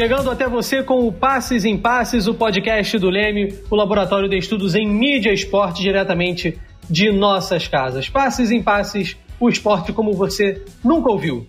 Chegando até você com o Passes em Passes, o podcast do Leme, o laboratório de estudos em mídia e esporte diretamente de nossas casas. Passes em Passes, o esporte como você nunca ouviu.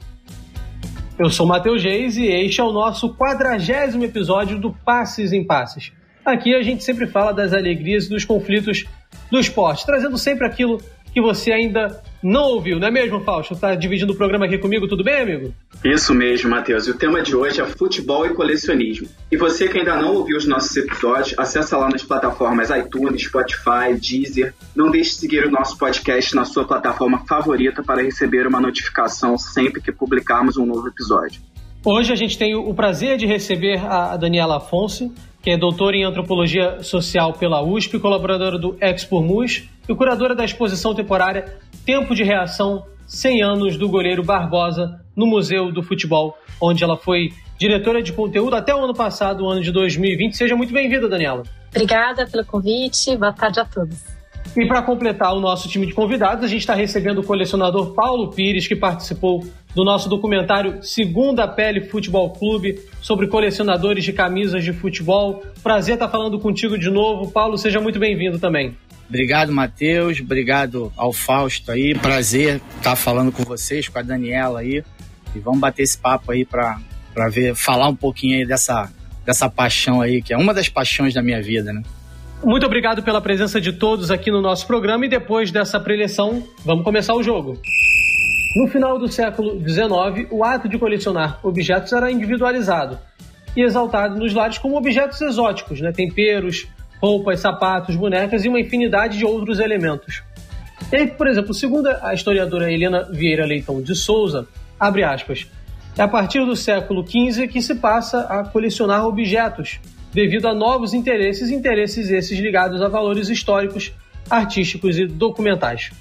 Eu sou Matheus Reis e este é o nosso quadragésimo episódio do Passes em Passes. Aqui a gente sempre fala das alegrias e dos conflitos do esporte, trazendo sempre aquilo que você ainda não ouviu, não é mesmo, Fausto? Tá dividindo o programa aqui comigo, tudo bem, amigo? Isso mesmo, Matheus. E o tema de hoje é futebol e colecionismo. E você que ainda não ouviu os nossos episódios, acessa lá nas plataformas iTunes, Spotify, Deezer. Não deixe de seguir o nosso podcast na sua plataforma favorita para receber uma notificação sempre que publicarmos um novo episódio. Hoje a gente tem o prazer de receber a Daniela Afonso, que é doutora em antropologia social pela USP, colaboradora do Expor Mus e curadora da exposição temporária Tempo de Reação 100 anos do goleiro Barbosa no Museu do Futebol, onde ela foi diretora de conteúdo até o ano passado, o ano de 2020. Seja muito bem-vinda, Daniela. Obrigada pelo convite. Boa tarde a todos. E para completar o nosso time de convidados, a gente está recebendo o colecionador Paulo Pires, que participou do nosso documentário Segunda Pele Futebol Clube, sobre colecionadores de camisas de futebol. Prazer estar falando contigo de novo. Paulo, seja muito bem-vindo também. Obrigado, Matheus. Obrigado ao Fausto aí. Prazer estar falando com vocês, com a Daniela aí. E vamos bater esse papo aí para ver, falar um pouquinho aí dessa, dessa paixão aí, que é uma das paixões da minha vida, né? Muito obrigado pela presença de todos aqui no nosso programa e depois dessa preleção, vamos começar o jogo. No final do século XIX, o ato de colecionar objetos era individualizado e exaltado nos lares como objetos exóticos, né? temperos, roupas, sapatos, bonecas e uma infinidade de outros elementos. E aí, por exemplo, segundo a historiadora Helena Vieira Leitão de Souza, abre aspas, é a partir do século XV que se passa a colecionar objetos, devido a novos interesses, interesses esses ligados a valores históricos, artísticos e documentais.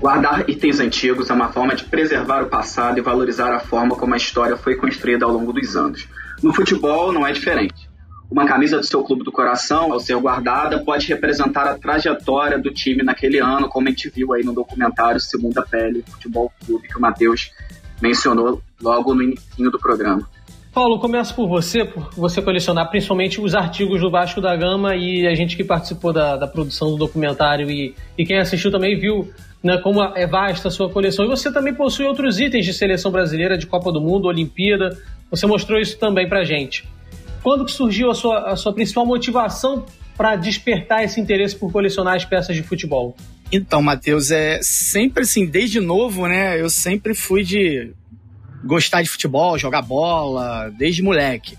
Guardar itens antigos é uma forma de preservar o passado e valorizar a forma como a história foi construída ao longo dos anos. No futebol não é diferente. Uma camisa do seu clube do coração, ao ser guardada, pode representar a trajetória do time naquele ano, como a gente viu aí no documentário Segunda Pele Futebol Clube, que o Matheus mencionou logo no início do programa. Paulo, começo por você, por você colecionar principalmente os artigos do Vasco da Gama e a gente que participou da, da produção do documentário e, e quem assistiu também viu né, como é vasta a sua coleção. E você também possui outros itens de seleção brasileira, de Copa do Mundo, Olimpíada. Você mostrou isso também pra gente. Quando que surgiu a sua, a sua principal motivação para despertar esse interesse por colecionar as peças de futebol? Então, Matheus, é sempre assim, desde novo, né? Eu sempre fui de gostar de futebol, jogar bola, desde moleque.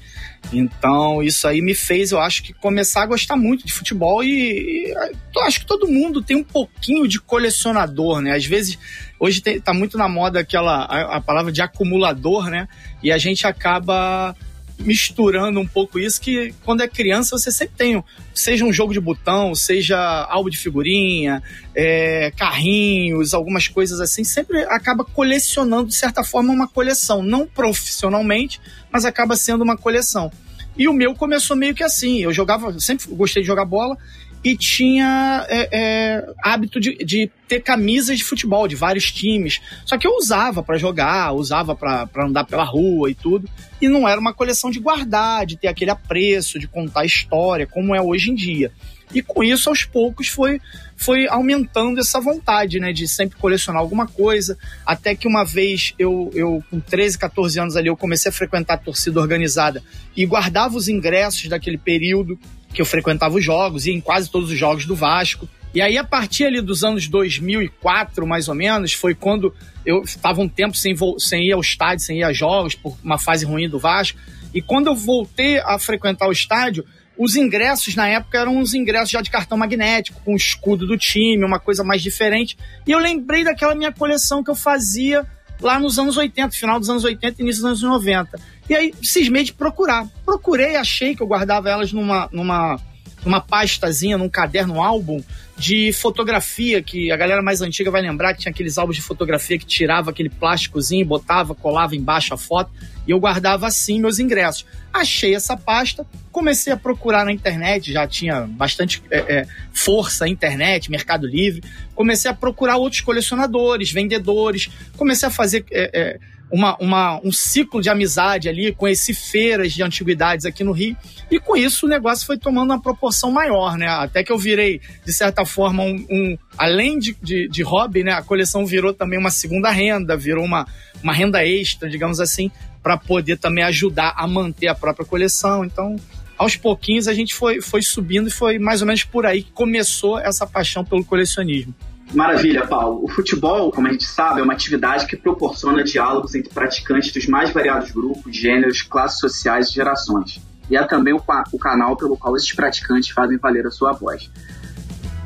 Então, isso aí me fez, eu acho que, começar a gostar muito de futebol e, e acho que todo mundo tem um pouquinho de colecionador, né? Às vezes, hoje tem, tá muito na moda aquela, a, a palavra de acumulador, né? E a gente acaba misturando um pouco isso, que quando é criança você sempre tem, seja um jogo de botão, seja álbum de figurinha, é, carrinhos, algumas coisas assim, sempre acaba colecionando, de certa forma, uma coleção. Não profissionalmente, mas acaba sendo uma coleção. E o meu começou meio que assim, eu jogava, sempre gostei de jogar bola, e tinha é, é, hábito de, de, ter camisas de futebol de vários times. Só que eu usava para jogar, usava para andar pela rua e tudo. E não era uma coleção de guardar, de ter aquele apreço, de contar história, como é hoje em dia. E com isso, aos poucos, foi, foi aumentando essa vontade, né? De sempre colecionar alguma coisa. Até que uma vez, eu, eu com 13, 14 anos ali, eu comecei a frequentar a torcida organizada e guardava os ingressos daquele período que eu frequentava os jogos, e em quase todos os jogos do Vasco. E aí, a partir ali dos anos 2004, mais ou menos, foi quando eu estava um tempo sem, sem ir ao estádio, sem ir a jogos, por uma fase ruim do Vasco. E quando eu voltei a frequentar o estádio, os ingressos na época eram uns ingressos já de cartão magnético, com o escudo do time, uma coisa mais diferente. E eu lembrei daquela minha coleção que eu fazia lá nos anos 80, final dos anos 80 início dos anos 90. E aí cismei de procurar. Procurei, achei que eu guardava elas numa, numa, numa pastazinha, num caderno, um álbum de fotografia, que a galera mais antiga vai lembrar que tinha aqueles álbuns de fotografia que tirava aquele plásticozinho, botava, colava embaixo a foto, e eu guardava assim meus ingressos. Achei essa pasta, comecei a procurar na internet, já tinha bastante é, é, força internet, Mercado Livre, comecei a procurar outros colecionadores, vendedores, comecei a fazer é, é uma, uma, um ciclo de amizade ali, conheci feiras de antiguidades aqui no Rio, e com isso o negócio foi tomando uma proporção maior, né? Até que eu virei, de certa forma, um. um além de, de, de, hobby, né? A coleção virou também uma segunda renda, virou uma, uma renda extra, digamos assim, para poder também ajudar a manter a própria coleção. Então, aos pouquinhos a gente foi, foi subindo e foi mais ou menos por aí que começou essa paixão pelo colecionismo. Maravilha, Paulo. O futebol, como a gente sabe, é uma atividade que proporciona diálogos entre praticantes dos mais variados grupos, gêneros, classes sociais e gerações. E é também o, o canal pelo qual esses praticantes fazem valer a sua voz.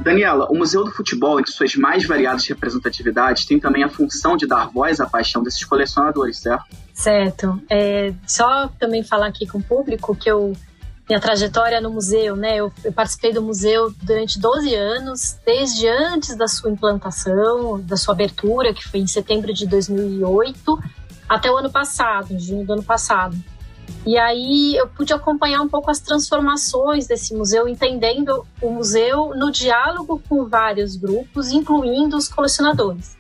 Daniela, o Museu do Futebol, em suas mais variadas representatividades, tem também a função de dar voz à paixão desses colecionadores, certo? Certo. É, só também falar aqui com o público que eu minha trajetória no museu, né? Eu, eu, participei do museu durante 12 anos, desde antes da sua implantação, da sua abertura, que foi em setembro de 2008, até o ano passado, em junho do ano passado. E aí eu pude acompanhar um pouco as transformações desse museu, entendendo o museu no diálogo com vários grupos, incluindo os colecionadores.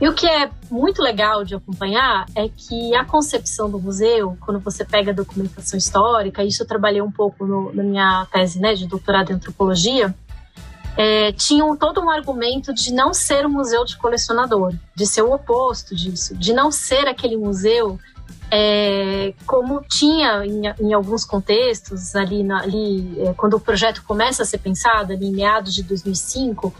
E o que é muito legal de acompanhar é que a concepção do museu, quando você pega a documentação histórica, isso eu trabalhei um pouco no, na minha tese né, de doutorado em antropologia, é, tinham todo um argumento de não ser um museu de colecionador, de ser o oposto disso, de não ser aquele museu é, como tinha em, em, alguns contextos ali, na, ali é, quando o projeto começa a ser pensado ali em meados de 2005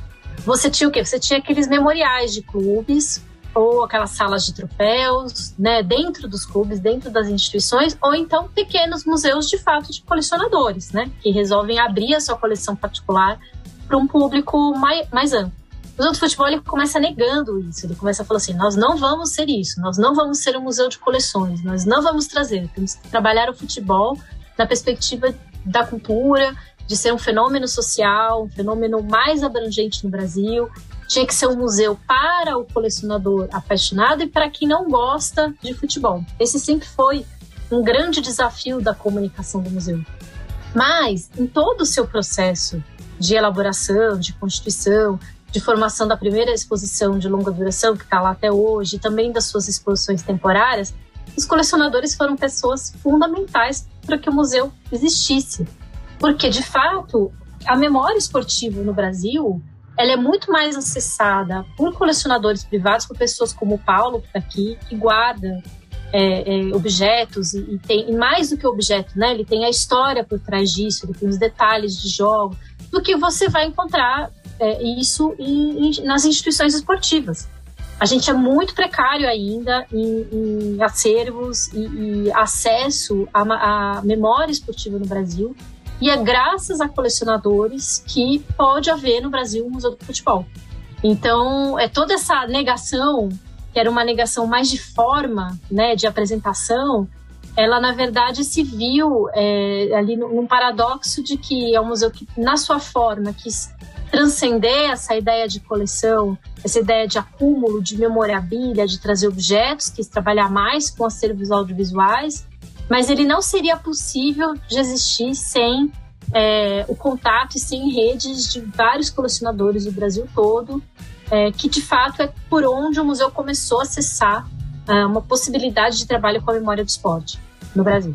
você tinha o quê? Você tinha aqueles memoriais de clubes ou aquelas salas de troféus, né, dentro dos clubes, dentro das instituições, ou então pequenos museus de fato de colecionadores, né, que resolvem abrir a sua coleção particular para um público mais, mais amplo. O Museu do Futebol ele começa negando isso, ele começa a falar assim: nós não vamos ser isso, nós não vamos ser um museu de coleções, nós não vamos trazer, temos que trabalhar o futebol na perspectiva da cultura, de ser um fenômeno social, um fenômeno mais abrangente no Brasil. Tinha que ser um museu para o colecionador apaixonado e para quem não gosta de futebol. Esse sempre foi um grande desafio da comunicação do museu. Mas, em todo o seu processo de elaboração, de constituição, de formação da primeira exposição de longa duração, que está lá até hoje, e também das suas exposições temporárias, os colecionadores foram pessoas fundamentais para que o museu existisse. Porque, de fato, a memória esportiva no Brasil ela é muito mais acessada por colecionadores privados, por pessoas como o Paulo, que está aqui, que guarda é, é, objetos e, tem e mais do que objeto, né? Ele tem a história por trás disso, ele tem os detalhes de jogo, do que você vai encontrar é, isso em, em, nas instituições esportivas. A gente é muito precário ainda em, em acervos e, e acesso à memória esportiva no Brasil. E é graças a colecionadores que pode haver no Brasil um museu do futebol. Então, é toda essa negação, que era uma negação mais de forma, né, de apresentação, ela na verdade se viu é, ali num paradoxo de que é um museu que, na sua forma, quis transcender essa ideia de coleção, essa ideia de acúmulo, de memorabilia, de trazer objetos, quis trabalhar mais com acervos audiovisuais mas ele não seria possível de existir sem é, o contato e sem redes de vários colecionadores do Brasil todo, é, que de fato é por onde o museu começou a acessar é, uma possibilidade de trabalho com a memória do esporte no Brasil.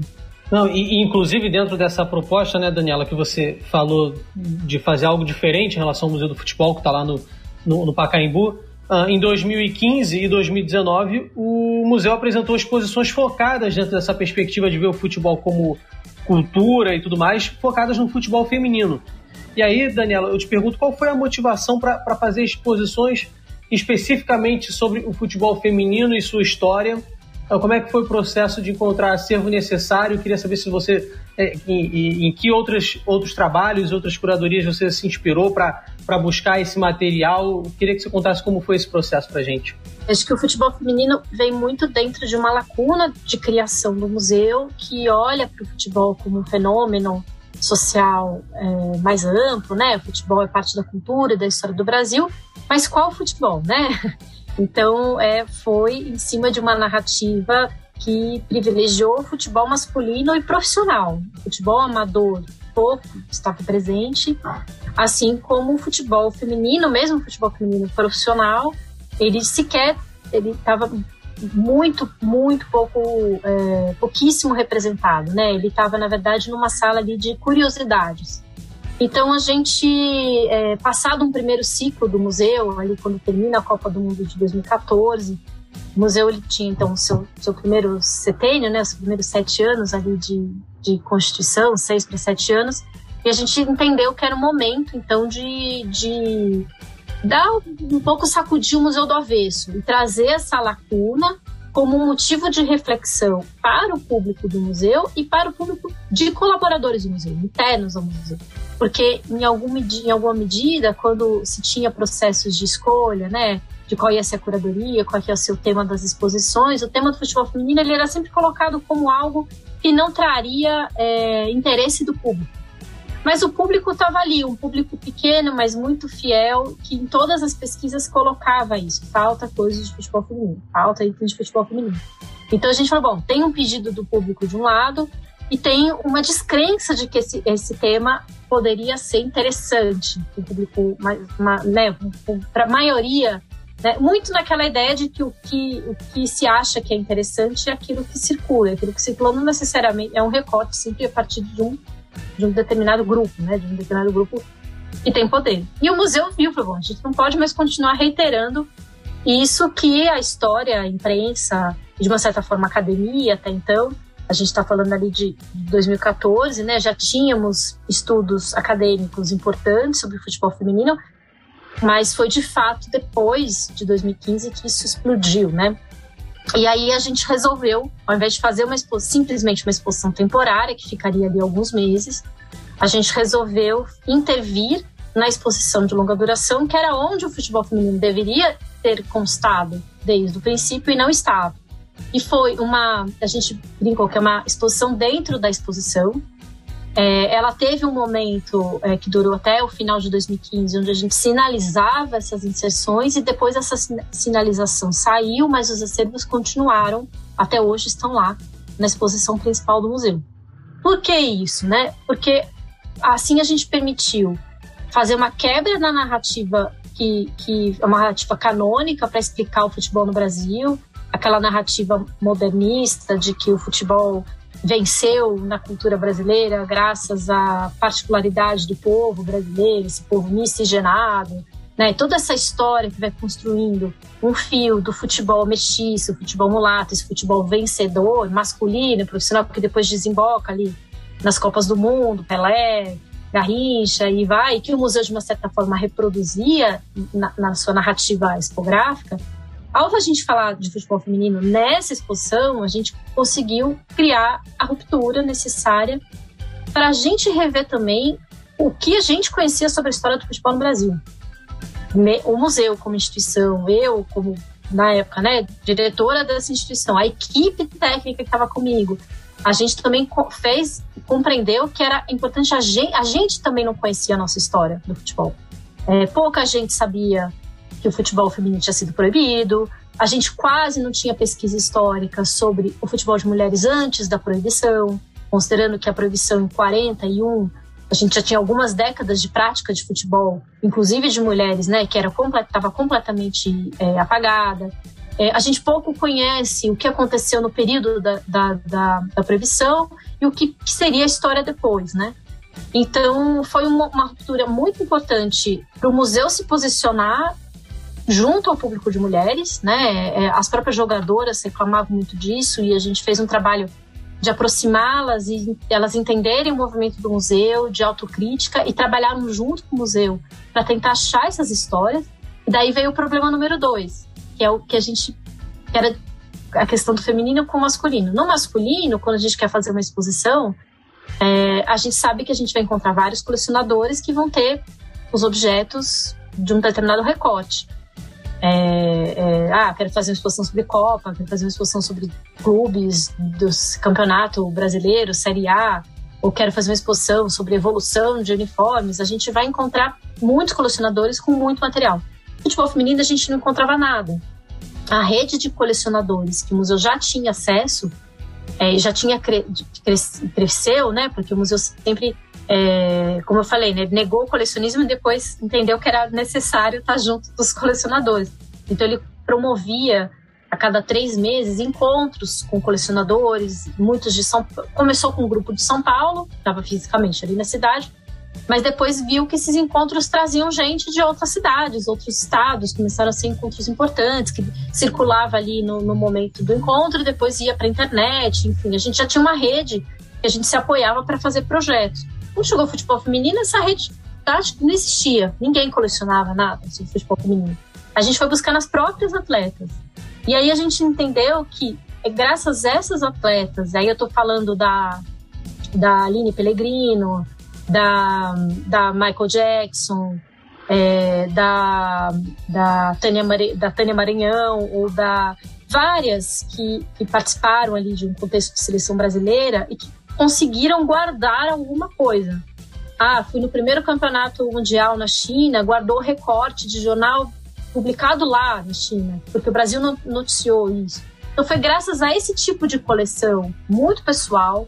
Não, e, inclusive dentro dessa proposta, né, Daniela, que você falou de fazer algo diferente em relação ao Museu do Futebol, que está lá no, no, no Pacaembu, Uh, em 2015 e 2019, o museu apresentou exposições focadas dentro dessa perspectiva de ver o futebol como cultura e tudo mais, focadas no futebol feminino. E aí, Daniela, eu te pergunto qual foi a motivação para fazer exposições especificamente sobre o futebol feminino e sua história como é que foi o processo de encontrar acervo necessário? Eu queria saber se você, é, em, em, que outros, outros trabalhos, outras curadorias você se inspirou para buscar esse material. Eu queria que você contasse como foi esse processo para gente. Acho que o futebol feminino vem muito dentro de uma lacuna de criação do museu que olha para o futebol como um fenômeno social é, mais amplo, né? O futebol é parte da cultura e da história do Brasil, mas qual futebol, né? Então, é, foi em cima de uma narrativa que privilegiou o futebol masculino e profissional. O futebol amador pouco estava presente, assim como o futebol feminino, mesmo o futebol feminino profissional, ele sequer ele estava muito, muito pouco, é, pouquíssimo representado, né? Ele estava, na verdade, numa sala ali de curiosidades. Então a gente, é, passado um primeiro ciclo do museu, ali quando termina a Copa do Mundo de 2014, o museu ele tinha então seu, seu primeiro setênio, né, os primeiros sete anos ali de, de constituição, seis para sete anos, e a gente entendeu que era o momento então de, de dar um pouco sacudir o museu do avesso e trazer essa lacuna como um motivo de reflexão para o público do museu e para o público de colaboradores do museu, internos ao museu. Porque, em, algum, em alguma medida, quando se tinha processos de escolha, né, de qual ia ser a curadoria, qual ia ser o tema das exposições, o tema do futebol feminino ele era sempre colocado como algo que não traria é, interesse do público. Mas o público estava ali, um público pequeno, mas muito fiel, que em todas as pesquisas colocava isso. Falta coisas de futebol feminino, falta itens de futebol feminino. Então a gente falou, bom, tem um pedido do público de um lado e tem uma descrença de que esse, esse tema poderia ser interessante para o público, né, para a maioria, né, muito naquela ideia de que o, que o que se acha que é interessante é aquilo que circula, aquilo que circula não necessariamente é um recorte sempre a partir de um de um determinado grupo, né, de um determinado grupo que tem poder. E o museu viu, falou, a gente não pode mais continuar reiterando isso que a história, a imprensa, de uma certa forma a academia até então, a gente está falando ali de 2014, né, já tínhamos estudos acadêmicos importantes sobre o futebol feminino, mas foi de fato depois de 2015 que isso explodiu, né? E aí a gente resolveu, ao invés de fazer uma simplesmente uma exposição temporária, que ficaria ali alguns meses, a gente resolveu intervir na exposição de longa duração, que era onde o futebol feminino deveria ter constado desde o princípio e não estava. E foi uma, a gente brincou que é uma exposição dentro da exposição, é, ela teve um momento é, que durou até o final de 2015, onde a gente sinalizava essas inserções e depois essa sinalização saiu, mas os acervos continuaram, até hoje estão lá na exposição principal do museu. Por que isso, né? Porque assim a gente permitiu fazer uma quebra na narrativa que, que é uma narrativa canônica para explicar o futebol no Brasil, aquela narrativa modernista de que o futebol venceu na cultura brasileira graças à particularidade do povo brasileiro, esse povo miscigenado, né? Toda essa história que vai construindo um fio do futebol mestiço, futebol mulato, esse futebol vencedor, masculino, profissional, que depois desemboca ali nas Copas do Mundo, Pelé, Garrincha e vai, que o museu de uma certa forma reproduzia na, na sua narrativa expográfica, ao a gente falar de futebol feminino nessa exposição, a gente conseguiu criar a ruptura necessária para a gente rever também o que a gente conhecia sobre a história do futebol no Brasil. O museu como instituição, eu como na época, né, diretora dessa instituição, a equipe técnica que estava comigo, a gente também fez, compreendeu que era importante a gente, a gente também não conhecia a nossa história do futebol. É, pouca gente sabia que o futebol feminino tinha sido proibido, a gente quase não tinha pesquisa histórica sobre o futebol de mulheres antes da proibição, considerando que a proibição em 41 a gente já tinha algumas décadas de prática de futebol, inclusive de mulheres, né, que era estava completamente é, apagada. É, a gente pouco conhece o que aconteceu no período da, da, da, da proibição e o que, que, seria a história depois, né? Então, foi uma, uma ruptura muito importante para o museu se posicionar junto ao público de mulheres, né? É, as próprias jogadoras reclamavam muito disso e a gente fez um trabalho de aproximá-las e elas entenderem o movimento do museu, de autocrítica e trabalharam junto com o museu para tentar achar essas histórias. E daí veio o problema número dois, que é o que a gente que era a questão do feminino com o masculino. No masculino, quando a gente quer fazer uma exposição, é, a gente sabe que a gente vai encontrar vários colecionadores que vão ter os objetos de um determinado recorte. É, é, ah, quero fazer uma exposição sobre Copa, quero fazer uma exposição sobre clubes do campeonato brasileiro, Série A, ou quero fazer uma exposição sobre evolução de uniformes, a gente vai encontrar muitos colecionadores com muito material. Futebol feminino a gente não encontrava nada. A rede de colecionadores que o museu já tinha acesso, é, já tinha cre cresceu, né? Porque o museu sempre é, como eu falei, né, negou o colecionismo e depois entendeu que era necessário estar junto dos colecionadores. Então ele promovia a cada três meses encontros com colecionadores, muitos de São começou com um grupo de São Paulo, estava fisicamente ali na cidade, mas depois viu que esses encontros traziam gente de outras cidades, outros estados, começaram a ser encontros importantes, que circulava ali no, no momento do encontro depois ia para a internet, enfim, a gente já tinha uma rede que a gente se apoiava para fazer projetos. Quando chegou o futebol feminino, essa rede não existia, ninguém colecionava nada sobre futebol feminino. A gente foi buscar nas próprias atletas. E aí a gente entendeu que é graças a essas atletas, aí eu estou falando da, da Aline Pellegrino, da, da Michael Jackson, é, da, da, Tânia da Tânia Maranhão, ou da várias que, que participaram ali de um contexto de seleção brasileira e que conseguiram guardar alguma coisa. Ah, fui no primeiro campeonato mundial na China, guardou recorte de jornal publicado lá na China, porque o Brasil noticiou isso. Então foi graças a esse tipo de coleção muito pessoal,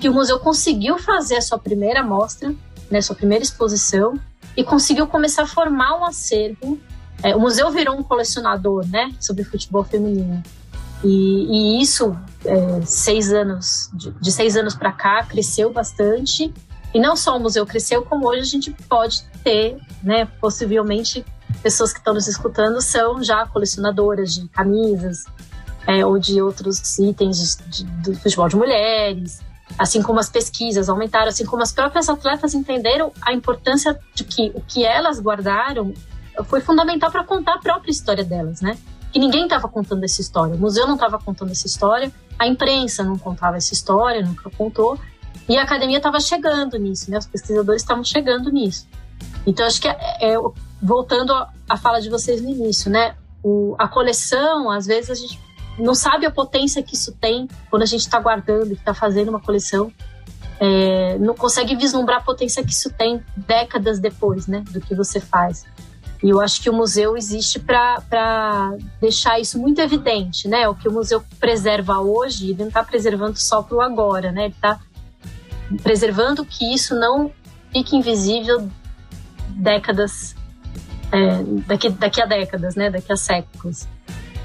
que o museu conseguiu fazer a sua primeira mostra, né, sua primeira exposição, e conseguiu começar a formar um acervo. É, o museu virou um colecionador, né, sobre futebol feminino. E, e isso, é, seis anos, de, de seis anos para cá, cresceu bastante. E não só o museu cresceu, como hoje a gente pode ter, né, possivelmente, pessoas que estão nos escutando são já colecionadoras de camisas é, ou de outros itens de, de, do futebol de mulheres assim como as pesquisas aumentaram, assim como as próprias atletas entenderam a importância de que o que elas guardaram foi fundamental para contar a própria história delas, né? Que ninguém estava contando essa história, o museu não estava contando essa história, a imprensa não contava essa história, nunca contou, e a academia estava chegando nisso, né? Os pesquisadores estavam chegando nisso. Então acho que é, é voltando à fala de vocês no início, né? O, a coleção, às vezes a gente não sabe a potência que isso tem quando a gente está guardando, está fazendo uma coleção. É, não consegue vislumbrar a potência que isso tem décadas depois, né, do que você faz. E eu acho que o museu existe para deixar isso muito evidente, né? O que o museu preserva hoje, ele não está preservando só para o agora, né? Ele está preservando que isso não fique invisível décadas, é, daqui, daqui a décadas, né? Daqui a séculos.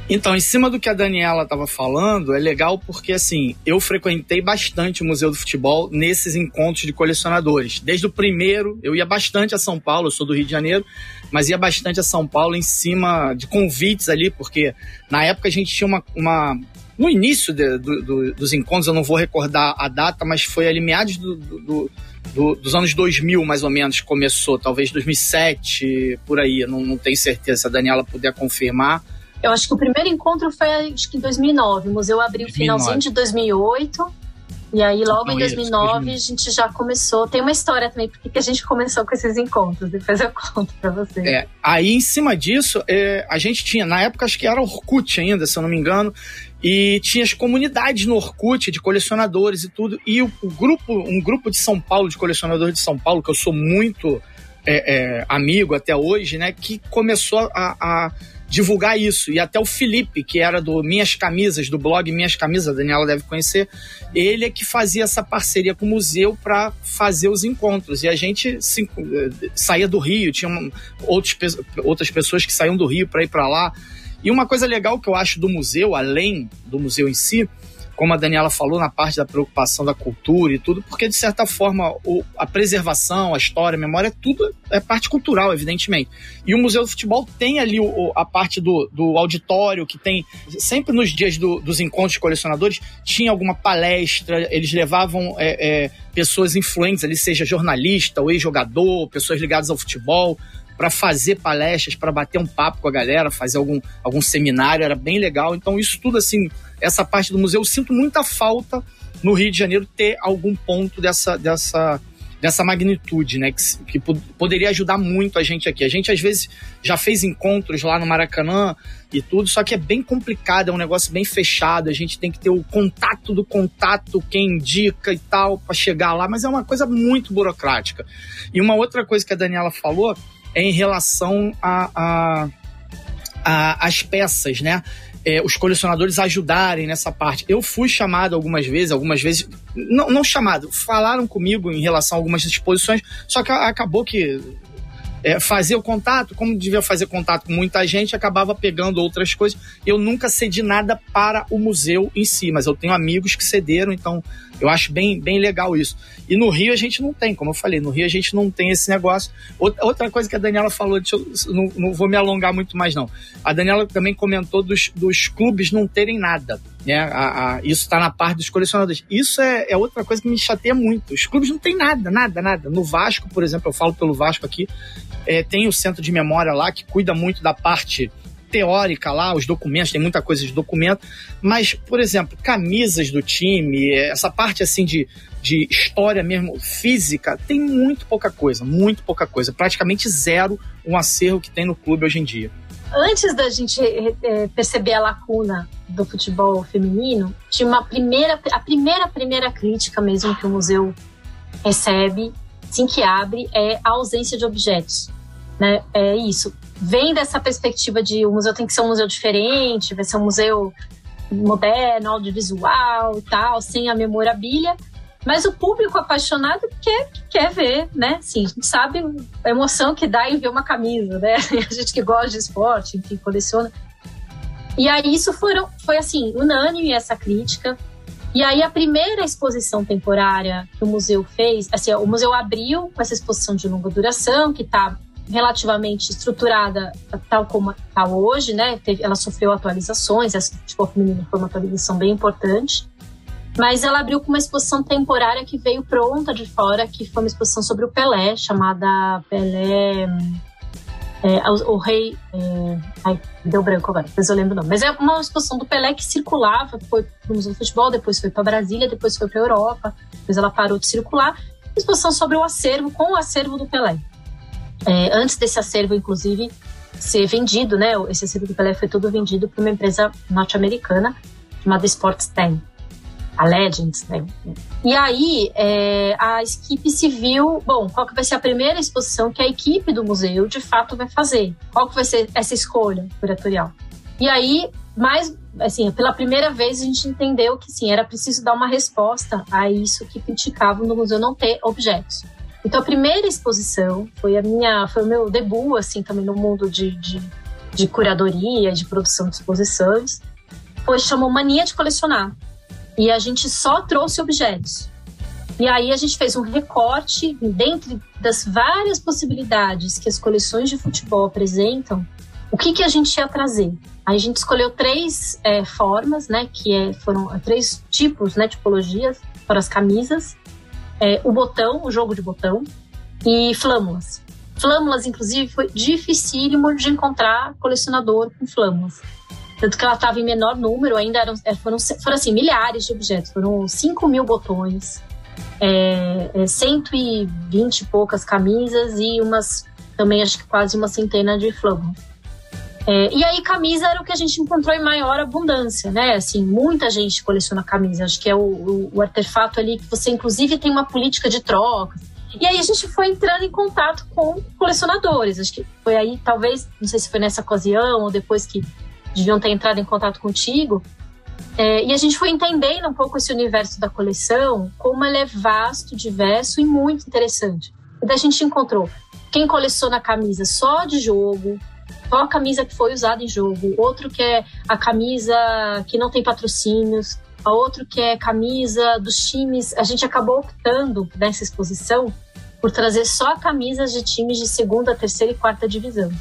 Então, em cima do que a Daniela estava falando, é legal porque, assim, eu frequentei bastante o Museu do Futebol nesses encontros de colecionadores. Desde o primeiro, eu ia bastante a São Paulo, eu sou do Rio de Janeiro, mas ia bastante a São Paulo em cima de convites ali, porque na época a gente tinha uma. uma no início de, do, do, dos encontros, eu não vou recordar a data, mas foi ali meados do, do do, dos anos 2000, mais ou menos, começou, talvez 2007, por aí, não, não tenho certeza se a Daniela puder confirmar. Eu acho que o primeiro encontro foi acho que em 2009. O museu abriu 2009. finalzinho de 2008. E aí, logo em 2009, isso, a gente já começou. Tem uma história também, porque que a gente começou com esses encontros. Depois eu conto pra você. É, aí, em cima disso, é, a gente tinha, na época, acho que era Orkut ainda, se eu não me engano. E tinha as comunidades no Orkut de colecionadores e tudo. E o, o grupo, um grupo de São Paulo, de colecionadores de São Paulo, que eu sou muito é, é, amigo até hoje, né? Que começou a, a divulgar isso. E até o Felipe, que era do Minhas Camisas, do blog Minhas Camisas, a Daniela deve conhecer, ele é que fazia essa parceria com o museu para fazer os encontros. E a gente se, saía do Rio, tinha outros, outras pessoas que saíam do Rio para ir para lá. E uma coisa legal que eu acho do museu, além do museu em si, como a Daniela falou, na parte da preocupação da cultura e tudo, porque de certa forma a preservação, a história, a memória, tudo é parte cultural, evidentemente. E o Museu do Futebol tem ali a parte do, do auditório, que tem, sempre nos dias do, dos encontros de colecionadores, tinha alguma palestra, eles levavam é, é, pessoas influentes ali, seja jornalista ou ex-jogador, pessoas ligadas ao futebol, para fazer palestras, para bater um papo com a galera, fazer algum, algum seminário, era bem legal. Então, isso tudo assim essa parte do museu, eu sinto muita falta no Rio de Janeiro ter algum ponto dessa, dessa, dessa magnitude, né? Que, que poderia ajudar muito a gente aqui. A gente às vezes já fez encontros lá no Maracanã e tudo, só que é bem complicado, é um negócio bem fechado. A gente tem que ter o contato do contato, quem indica e tal, para chegar lá, mas é uma coisa muito burocrática. E uma outra coisa que a Daniela falou é em relação a, a, a as peças, né? É, os colecionadores ajudarem nessa parte. Eu fui chamado algumas vezes, algumas vezes, não, não chamado, falaram comigo em relação a algumas exposições, só que acabou que é, fazer o contato, como devia fazer contato com muita gente, acabava pegando outras coisas. Eu nunca cedi nada para o museu em si, mas eu tenho amigos que cederam, então eu acho bem, bem legal isso. E no Rio a gente não tem, como eu falei, no Rio a gente não tem esse negócio. Outra coisa que a Daniela falou, eu, não, não, vou me alongar muito mais não. A Daniela também comentou dos, dos clubes não terem nada. Né? A, a, isso está na parte dos colecionadores. Isso é, é outra coisa que me chateia muito. Os clubes não têm nada, nada, nada. No Vasco, por exemplo, eu falo pelo Vasco aqui, é, tem o centro de memória lá que cuida muito da parte teórica lá, os documentos, tem muita coisa de documento, mas, por exemplo, camisas do time, essa parte assim de, de história mesmo, física, tem muito pouca coisa, muito pouca coisa, praticamente zero um acervo que tem no clube hoje em dia. Antes da gente é, perceber a lacuna do futebol feminino, tinha uma primeira, a primeira, primeira crítica mesmo que o museu recebe assim que abre é a ausência de objetos. Né? É isso. Vem dessa perspectiva de o museu tem que ser um museu diferente, vai ser um museu moderno, audiovisual e tal, sem a memorabilia. Mas o público apaixonado quer, quer ver, né? Sim, a gente sabe a emoção que dá em ver uma camisa, né? A gente que gosta de esporte, enfim, coleciona. E aí isso foram, foi assim, unânime essa crítica. E aí a primeira exposição temporária que o museu fez, assim, o museu abriu com essa exposição de longa duração, que está relativamente estruturada tal como está hoje, né? ela sofreu atualizações, essa tipo feminina foi uma atualização bem importante. Mas ela abriu com uma exposição temporária que veio pronta de fora, que foi uma exposição sobre o Pelé, chamada Pelé é, o, o, rei. É, ai, deu branco agora, depois eu lembro o nome. Mas é uma exposição do Pelé que circulava, foi para o Museu do Futebol, depois foi para Brasília, depois foi para Europa, depois ela parou de circular. Exposição sobre o acervo, com o acervo do Pelé. É, antes desse acervo, inclusive, ser vendido, né? Esse acervo do Pelé foi todo vendido para uma empresa norte-americana chamada Sports 10 a Legends, né? E aí é, a equipe se viu, bom, qual que vai ser a primeira exposição que a equipe do museu de fato vai fazer? Qual que vai ser essa escolha curatorial? E aí, mais, assim, pela primeira vez a gente entendeu que sim, era preciso dar uma resposta a isso que criticavam no museu não ter objetos. Então a primeira exposição foi a minha, foi o meu debut assim também no mundo de, de, de curadoria, de produção de exposições. Foi chamou Mania de Colecionar e a gente só trouxe objetos. E aí a gente fez um recorte dentre das várias possibilidades que as coleções de futebol apresentam, o que, que a gente ia trazer. Aí a gente escolheu três é, formas, né, que é, foram três tipos, né, tipologias para as camisas. É, o botão, o jogo de botão e flâmulas. Flâmulas, inclusive, foi dificílimo de encontrar colecionador com flâmulas. Tanto que ela estava em menor número, ainda eram, é, foram, foram assim, milhares de objetos, foram 5 mil botões, é, é, 120 e poucas camisas e umas, também acho que quase uma centena de flâmulas. É, e aí, camisa era o que a gente encontrou em maior abundância, né? Assim, muita gente coleciona camisa. Acho que é o, o, o, artefato ali que você, inclusive, tem uma política de troca. E aí a gente foi entrando em contato com colecionadores. Acho que foi aí, talvez, não sei se foi nessa ocasião ou depois que deviam ter entrado em contato contigo. É, e a gente foi entendendo um pouco esse universo da coleção, como ele é vasto, diverso e muito interessante. E daí a gente encontrou quem coleciona camisa só de jogo, só a camisa que foi usada em jogo, outro que é a camisa que não tem patrocínios, a outro que é camisa dos times. A gente acabou optando nessa exposição por trazer só camisas de times de segunda, terceira e quarta divisão.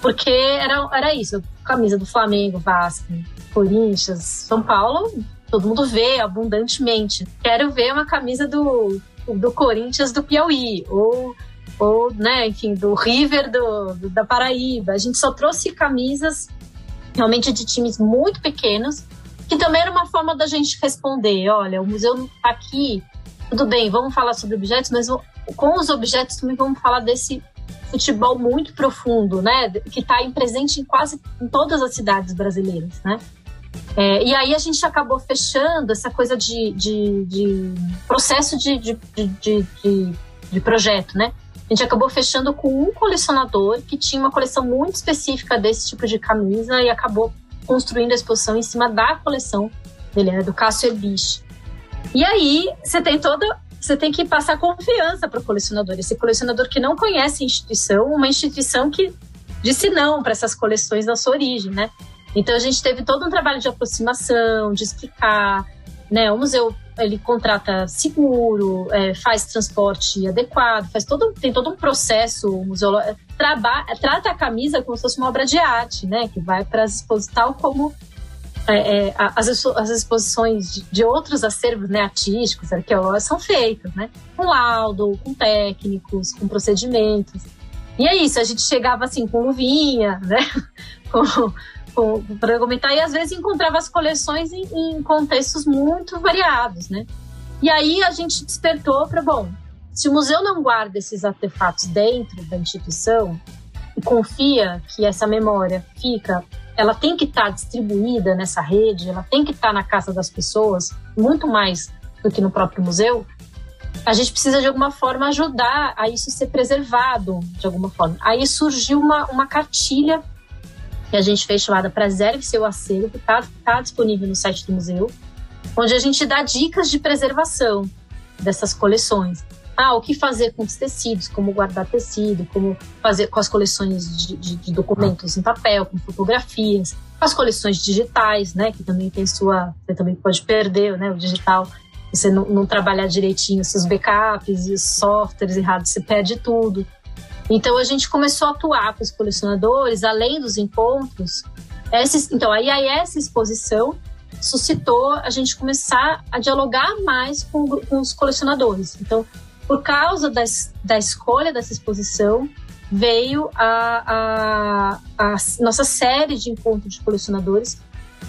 Porque era, era isso, camisa do Flamengo, Vasco, Corinthians, São Paulo, todo mundo vê abundantemente. Quero ver uma camisa do, do Corinthians do Piauí, ou, ou né, enfim, do River do, do, da Paraíba. A gente só trouxe camisas realmente de times muito pequenos, que também era uma forma da gente responder: olha, o museu tá aqui, tudo bem, vamos falar sobre objetos, mas com os objetos também vamos falar desse futebol muito profundo, né? Que está presente em quase em todas as cidades brasileiras, né? É, e aí a gente acabou fechando essa coisa de, de, de processo de, de, de, projeto, né? A gente acabou fechando com um colecionador que tinha uma coleção muito específica desse tipo de camisa e acabou construindo a exposição em cima da coleção dele, né, do Cássio Erbich. E aí você tem toda você tem que passar confiança para o colecionador. Esse colecionador que não conhece a instituição, uma instituição que disse não para essas coleções da sua origem, né? Então a gente teve todo um trabalho de aproximação, de explicar, né? O museu ele contrata seguro, é, faz transporte adequado, faz todo, tem todo um processo museológico, trata a camisa como se fosse uma obra de arte, né? Que vai para as exposições, tal como é, é, as, as, exposições de, de, outros acervos né, artísticos, arqueológicos, são feitas, né? Com laudo, com técnicos, com procedimentos. E é isso, a gente chegava assim com luvinha, né? com, para argumentar, e às vezes encontrava as coleções em, em contextos muito variados, né? E aí a gente despertou para, bom, se o museu não guarda esses artefatos dentro da instituição e confia que essa memória fica, ela tem que estar tá distribuída nessa rede, ela tem que estar tá na casa das pessoas, muito mais do que no próprio museu, a gente precisa de alguma forma ajudar a isso ser preservado de alguma forma. Aí surgiu uma, uma cartilha que a gente fez chamada Preserve Seu Acervo, está tá disponível no site do museu, onde a gente dá dicas de preservação dessas coleções. Ah, o que fazer com os tecidos, como guardar tecido, como fazer com as coleções de, de, de documentos em papel, com fotografias, com as coleções digitais, né, que também tem sua, você também pode perder, né, o digital, você não, não trabalhar direitinho seus backups e softwares errados, você perde tudo. Então a gente começou a atuar com os colecionadores, além dos encontros. Essa, então, aí, essa exposição suscitou a gente começar a dialogar mais com, com os colecionadores. Então, por causa das, da escolha dessa exposição, veio a, a, a nossa série de encontros de colecionadores,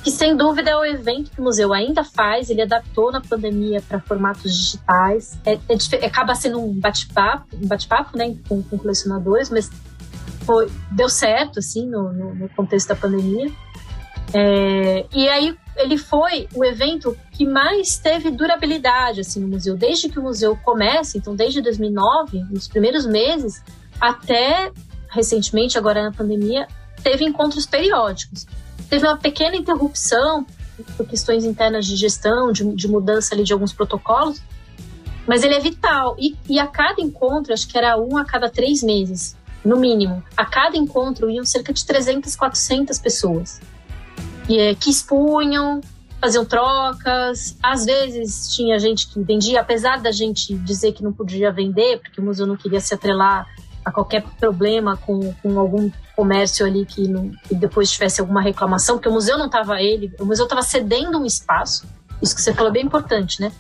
que sem dúvida é o evento que o museu ainda faz, ele adaptou na pandemia para formatos digitais, é, é, acaba sendo um bate-papo, um bate-papo né, com, com, colecionadores, mas foi, deu certo assim no, no, no contexto da pandemia. É, e aí ele foi o evento que mais teve durabilidade assim no museu, desde que o museu começa, então desde 2009, nos primeiros meses, até recentemente, agora na pandemia, teve encontros periódicos teve uma pequena interrupção por questões internas de gestão, de, de mudança ali de alguns protocolos, mas ele é vital. E, e, a cada encontro, acho que era um a cada três meses, no mínimo. A cada encontro iam cerca de 300, 400 pessoas. E, é, que expunham, faziam trocas. Às vezes tinha gente que vendia, apesar da gente dizer que não podia vender, porque o museu não queria se atrelar a qualquer problema com, com algum comércio ali que, não, que depois tivesse alguma reclamação, porque o museu não estava ele, o museu estava cedendo um espaço. Isso que você falou é bem importante, né?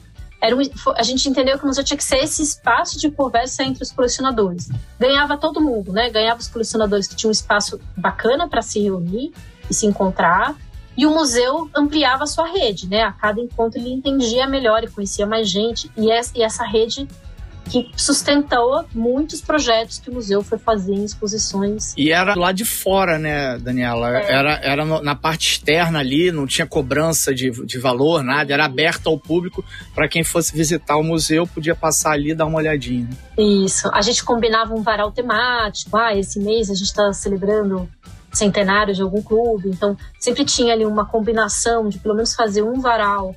Era um, a gente entendeu que o museu tinha que ser esse espaço de conversa entre os colecionadores. Ganhava todo mundo, né? Ganhava os colecionadores que tinham um espaço bacana para se reunir e se encontrar. E o museu ampliava a sua rede, né? A cada encontro ele entendia melhor e conhecia mais gente. E essa rede que sustentou muitos projetos que o museu foi fazer em exposições. E era lá de fora, né, Daniela? É. Era, era na parte externa ali, não tinha cobrança de, de valor, nada, era aberto ao público para quem fosse visitar o museu, podia passar ali e dar uma olhadinha. Isso. A gente combinava um varal temático. Ah, esse mês a gente está celebrando centenário de algum clube, então sempre tinha ali uma combinação de pelo menos fazer um varal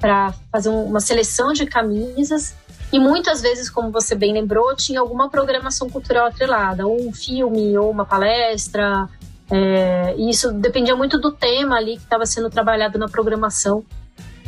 para fazer uma seleção de camisas e muitas vezes, como você bem lembrou, tinha alguma programação cultural atrelada, ou um filme, ou uma palestra. É, e isso dependia muito do tema ali que estava sendo trabalhado na programação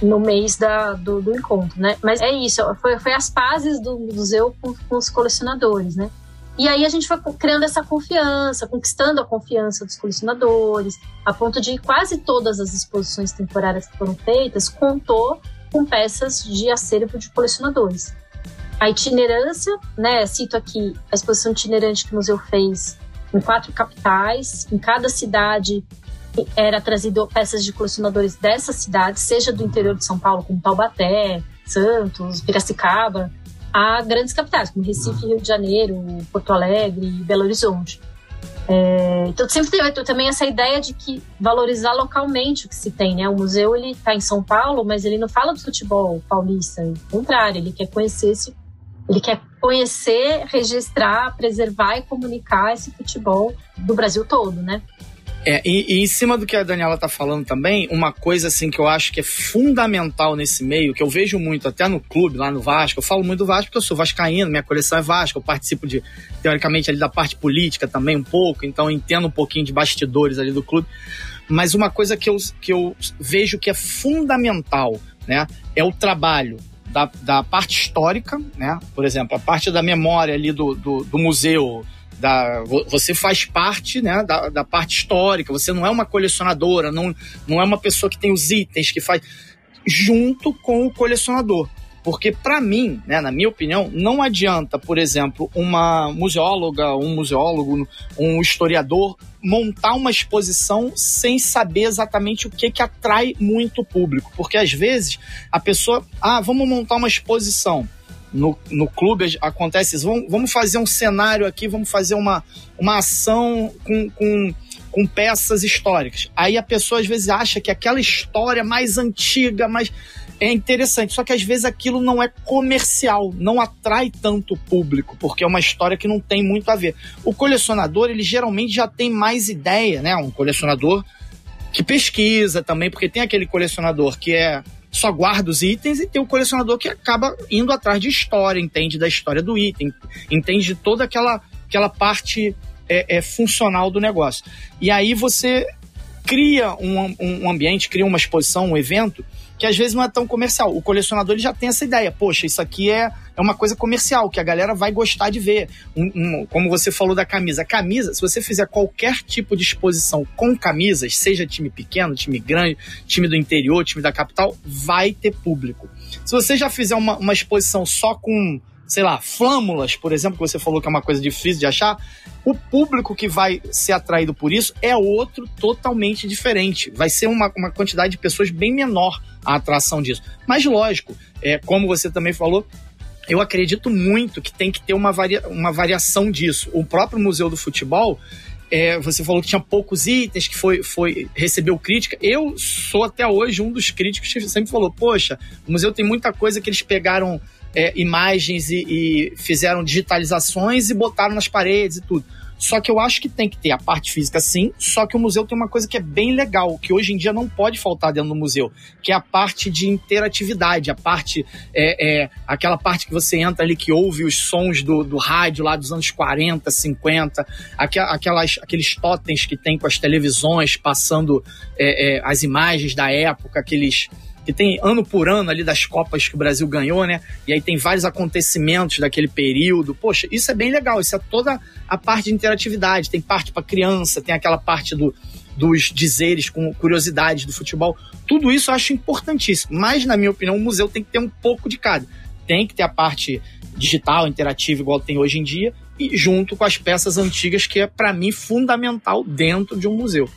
no mês da, do, do, encontro, né? Mas é isso, foi, foi as pazes do museu com, com os colecionadores, né? E aí a gente foi criando essa confiança, conquistando a confiança dos colecionadores, a ponto de quase todas as exposições temporárias que foram feitas contou com peças de acervo de colecionadores. A itinerância, né? Cito aqui a exposição itinerante que o museu fez em quatro capitais, em cada cidade era trazido peças de colecionadores dessas cidades, seja do interior de São Paulo, como Taubaté, Santos, Piracicaba, a grandes capitais, como Recife, Rio de Janeiro, Porto Alegre Belo Horizonte. É, então sempre teve também essa ideia de que valorizar localmente o que se tem, né? O museu ele está em São Paulo, mas ele não fala do futebol paulista, ao contrário, ele quer conhecer esse ele quer conhecer, registrar, preservar e comunicar esse futebol do Brasil todo, né? É, e, e, em cima do que a Daniela tá falando também, uma coisa assim que eu acho que é fundamental nesse meio, que eu vejo muito até no clube, lá no Vasco, eu falo muito do Vasco porque eu sou vascaíno, minha coleção é Vasco, eu participo de, teoricamente, ali da parte política também um pouco, então entendo um pouquinho de bastidores ali do clube. Mas uma coisa que eu, que eu vejo que é fundamental, né, é o trabalho da, da parte histórica, né, por exemplo, a parte da memória ali do, do, do museu, da, você faz parte né, da, da parte histórica, você não é uma colecionadora, não, não é uma pessoa que tem os itens, que faz. junto com o colecionador. Porque, para mim, né, na minha opinião, não adianta, por exemplo, uma museóloga, um museólogo, um historiador montar uma exposição sem saber exatamente o que, que atrai muito o público. Porque, às vezes, a pessoa. Ah, vamos montar uma exposição no, no clube acontece isso. Vamos, vamos fazer um cenário aqui, vamos fazer uma, uma ação com, com, com peças históricas. Aí a pessoa às vezes acha que aquela história mais antiga, mais é interessante, só que às vezes aquilo não é comercial, não atrai tanto público, porque é uma história que não tem muito a ver. O colecionador, ele geralmente já tem mais ideia, né? Um colecionador que pesquisa também, porque tem aquele colecionador que é só guarda os itens e tem o colecionador que acaba indo atrás de história, entende da história do item, entende de toda aquela, aquela parte é, é funcional do negócio. E aí você cria um, um ambiente, cria uma exposição, um evento que às vezes não é tão comercial. O colecionador ele já tem essa ideia. Poxa, isso aqui é, é uma coisa comercial, que a galera vai gostar de ver. Um, um, como você falou da camisa. Camisa, se você fizer qualquer tipo de exposição com camisas, seja time pequeno, time grande, time do interior, time da capital, vai ter público. Se você já fizer uma, uma exposição só com sei lá, flâmulas, por exemplo, que você falou que é uma coisa difícil de achar, o público que vai ser atraído por isso é outro totalmente diferente. Vai ser uma, uma quantidade de pessoas bem menor a atração disso. Mas lógico, é, como você também falou, eu acredito muito que tem que ter uma, varia, uma variação disso. O próprio Museu do Futebol, é, você falou que tinha poucos itens, que foi, foi recebeu crítica. Eu sou até hoje um dos críticos que sempre falou: poxa, o museu tem muita coisa que eles pegaram é, imagens e, e fizeram digitalizações e botaram nas paredes e tudo. Só que eu acho que tem que ter a parte física sim, só que o museu tem uma coisa que é bem legal, que hoje em dia não pode faltar dentro do museu, que é a parte de interatividade, a parte, é, é aquela parte que você entra ali que ouve os sons do, do rádio lá dos anos 40, 50, aquelas, aqueles totens que tem com as televisões passando é, é, as imagens da época, aqueles que tem ano por ano ali das Copas que o Brasil ganhou, né? E aí tem vários acontecimentos daquele período. Poxa, isso é bem legal, isso é toda a parte de interatividade. Tem parte para criança, tem aquela parte do, dos dizeres com curiosidades do futebol. Tudo isso eu acho importantíssimo. Mas, na minha opinião, o museu tem que ter um pouco de cada. Tem que ter a parte digital, interativa, igual tem hoje em dia, e junto com as peças antigas, que é, para mim, fundamental dentro de um museu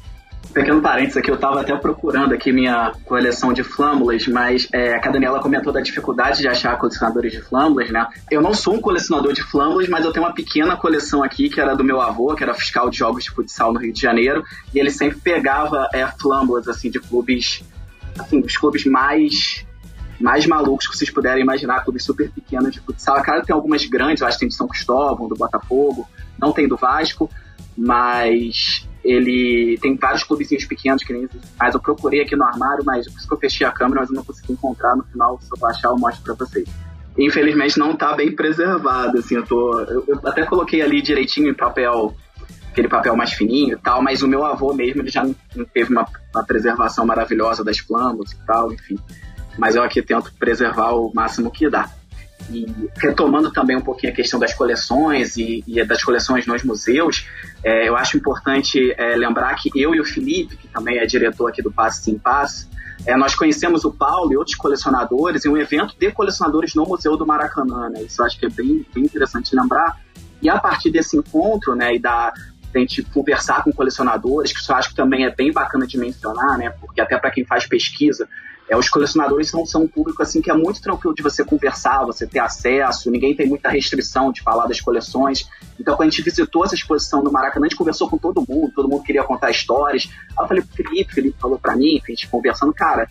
pequeno parênteses aqui, eu estava até procurando aqui minha coleção de flâmulas, mas é, a Daniela comentou da dificuldade de achar colecionadores de flâmulas, né? Eu não sou um colecionador de flâmulas, mas eu tenho uma pequena coleção aqui, que era do meu avô, que era fiscal de jogos de futsal no Rio de Janeiro, e ele sempre pegava é, flâmulas, assim, de clubes, assim, dos clubes mais mais malucos que vocês puderem imaginar, clubes super pequenos de futsal. Cara, tem algumas grandes, eu acho que tem de São Cristóvão, do Botafogo, não tem do Vasco, mas ele tem vários clubezinhos pequenos que nem mas eu procurei aqui no armário, mas por isso que eu fechei a câmera, mas eu não consegui encontrar no final, se eu baixar eu mostro pra vocês. Infelizmente não tá bem preservado, assim, eu tô. Eu, eu até coloquei ali direitinho em papel, aquele papel mais fininho e tal, mas o meu avô mesmo, ele já não teve uma, uma preservação maravilhosa das flâmulas e tal, enfim. Mas eu aqui tento preservar o máximo que dá. E retomando também um pouquinho a questão das coleções e, e das coleções nos museus, é, eu acho importante é, lembrar que eu e o Felipe, que também é diretor aqui do Passe Sim Passe, é, nós conhecemos o Paulo e outros colecionadores em um evento de colecionadores no Museu do Maracanã. Né? Isso eu acho que é bem, bem interessante lembrar. E a partir desse encontro, né, e da, a gente conversar com colecionadores, que isso eu acho que também é bem bacana de mencionar, né, porque até para quem faz pesquisa, é, os colecionadores são, são um público assim que é muito tranquilo de você conversar, você ter acesso, ninguém tem muita restrição de falar das coleções. Então, quando a gente visitou essa exposição no Maracanã, a gente conversou com todo mundo, todo mundo queria contar histórias. Aí eu falei pro Felipe, Felipe falou para mim, a gente conversando, cara,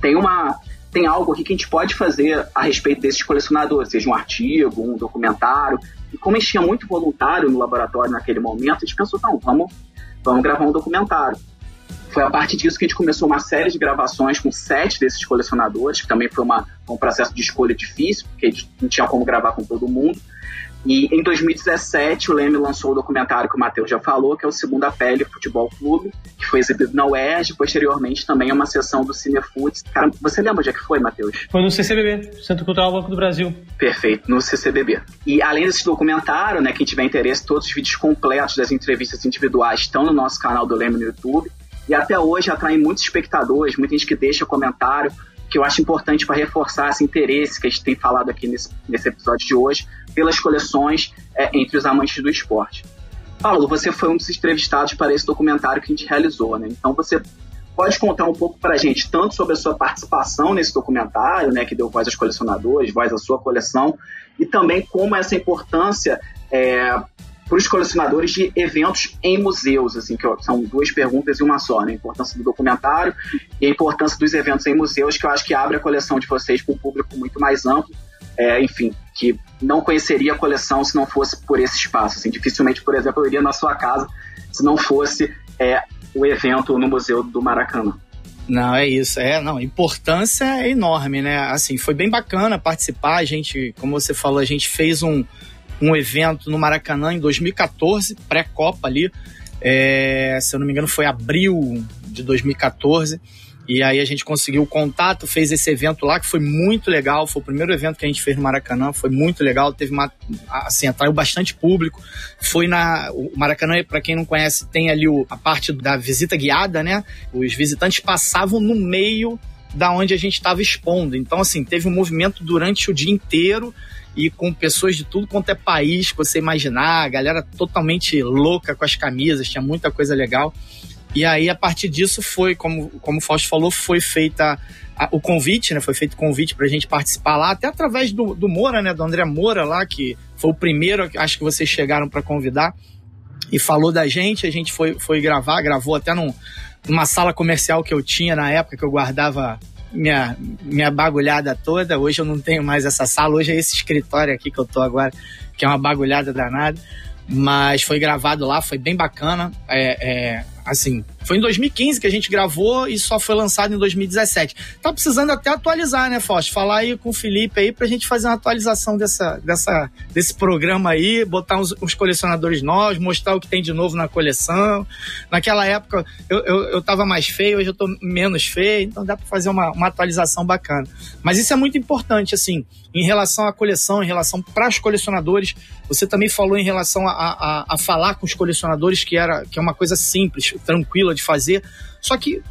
tem uma tem algo aqui que a gente pode fazer a respeito desses colecionadores, seja um artigo, um documentário. E como a gente tinha muito voluntário no laboratório naquele momento, a gente pensou, não, vamos vamos gravar um documentário. Foi a partir disso que a gente começou uma série de gravações com sete desses colecionadores, que também foi uma, um processo de escolha difícil, porque a gente não tinha como gravar com todo mundo. E em 2017, o Leme lançou o documentário que o Matheus já falou, que é o Segunda Pele Futebol Clube, que foi exibido na UERJ, posteriormente também é uma sessão do Cinefoods. Cara, você lembra onde é que foi, Matheus? Foi no CCBB, Centro Cultural Banco do Brasil. Perfeito, no CCBB. E além desse documentário, né, quem tiver interesse, todos os vídeos completos das entrevistas individuais estão no nosso canal do Leme no YouTube. E até hoje atraem muitos espectadores, muita gente que deixa comentário, que eu acho importante para reforçar esse interesse que a gente tem falado aqui nesse, nesse episódio de hoje, pelas coleções é, entre os amantes do esporte. Paulo, você foi um dos entrevistados para esse documentário que a gente realizou, né? Então você pode contar um pouco para a gente tanto sobre a sua participação nesse documentário, né, que deu voz aos colecionadores, voz à sua coleção, e também como essa importância é, para os colecionadores de eventos em museus, assim, que são duas perguntas e uma só, né? A importância do documentário e a importância dos eventos em museus, que eu acho que abre a coleção de vocês para um público muito mais amplo, é, enfim, que não conheceria a coleção se não fosse por esse espaço. Assim, dificilmente, por exemplo, eu iria na sua casa se não fosse é, o evento no Museu do Maracanã. Não, é isso. É, não, importância é enorme, né? Assim, foi bem bacana participar. A gente, como você falou, a gente fez um, um evento no Maracanã em 2014, pré-Copa ali. É, se eu não me engano, foi abril de 2014. E aí a gente conseguiu o contato, fez esse evento lá, que foi muito legal. Foi o primeiro evento que a gente fez no Maracanã, foi muito legal. Teve uma. Assim, atraiu bastante público. Foi na. O Maracanã, para quem não conhece, tem ali o, a parte da visita guiada, né? Os visitantes passavam no meio da onde a gente estava expondo. Então, assim, teve um movimento durante o dia inteiro e com pessoas de tudo quanto é país que você imaginar, a galera totalmente louca com as camisas, tinha muita coisa legal. E aí, a partir disso, foi, como, como o Fausto falou, foi feita a, o convite, né? Foi feito o convite para a gente participar lá, até através do, do Moura, né? Do André Moura lá, que foi o primeiro, acho que vocês chegaram para convidar, e falou da gente. A gente foi, foi gravar, gravou até num, numa sala comercial que eu tinha na época, que eu guardava minha, minha bagulhada toda. Hoje eu não tenho mais essa sala, hoje é esse escritório aqui que eu tô agora, que é uma bagulhada danada. Mas foi gravado lá, foi bem bacana. É, é, assim, foi em 2015 que a gente gravou e só foi lançado em 2017. Tá precisando até atualizar, né, Foz? Falar aí com o Felipe aí pra gente fazer uma atualização dessa, dessa, desse programa aí, botar uns, uns colecionadores novos, mostrar o que tem de novo na coleção. Naquela época eu, eu, eu tava mais feio, hoje eu tô menos feio, então dá pra fazer uma, uma atualização bacana. Mas isso é muito importante, assim, em relação à coleção, em relação para os colecionadores. Você também falou em relação a, a, a falar com os colecionadores, que, era, que é uma coisa simples, tranquila de fazer. Só que,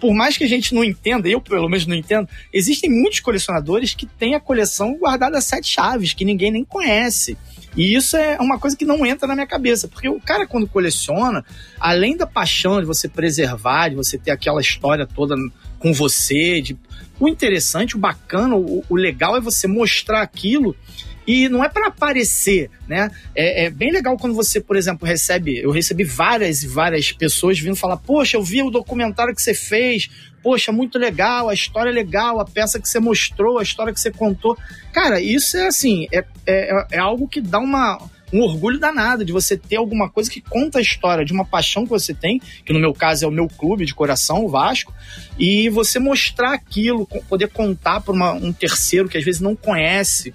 por mais que a gente não entenda, eu pelo menos não entendo, existem muitos colecionadores que têm a coleção guardada a sete chaves, que ninguém nem conhece. E isso é uma coisa que não entra na minha cabeça, porque o cara, quando coleciona, além da paixão de você preservar, de você ter aquela história toda com você, de... o interessante, o bacana, o, o legal é você mostrar aquilo e não é para aparecer, né? É, é, bem legal quando você, por exemplo, recebe. Eu recebi várias e várias pessoas vindo falar: Poxa, eu vi o documentário que você fez. Poxa, muito legal, a história é legal, a peça que você mostrou, a história que você contou. Cara, isso é assim, é, é, é algo que dá uma, um orgulho danado de você ter alguma coisa que conta a história de uma paixão que você tem, que no meu caso é o meu clube de coração, o Vasco, e você mostrar aquilo, poder contar para um terceiro que às vezes não conhece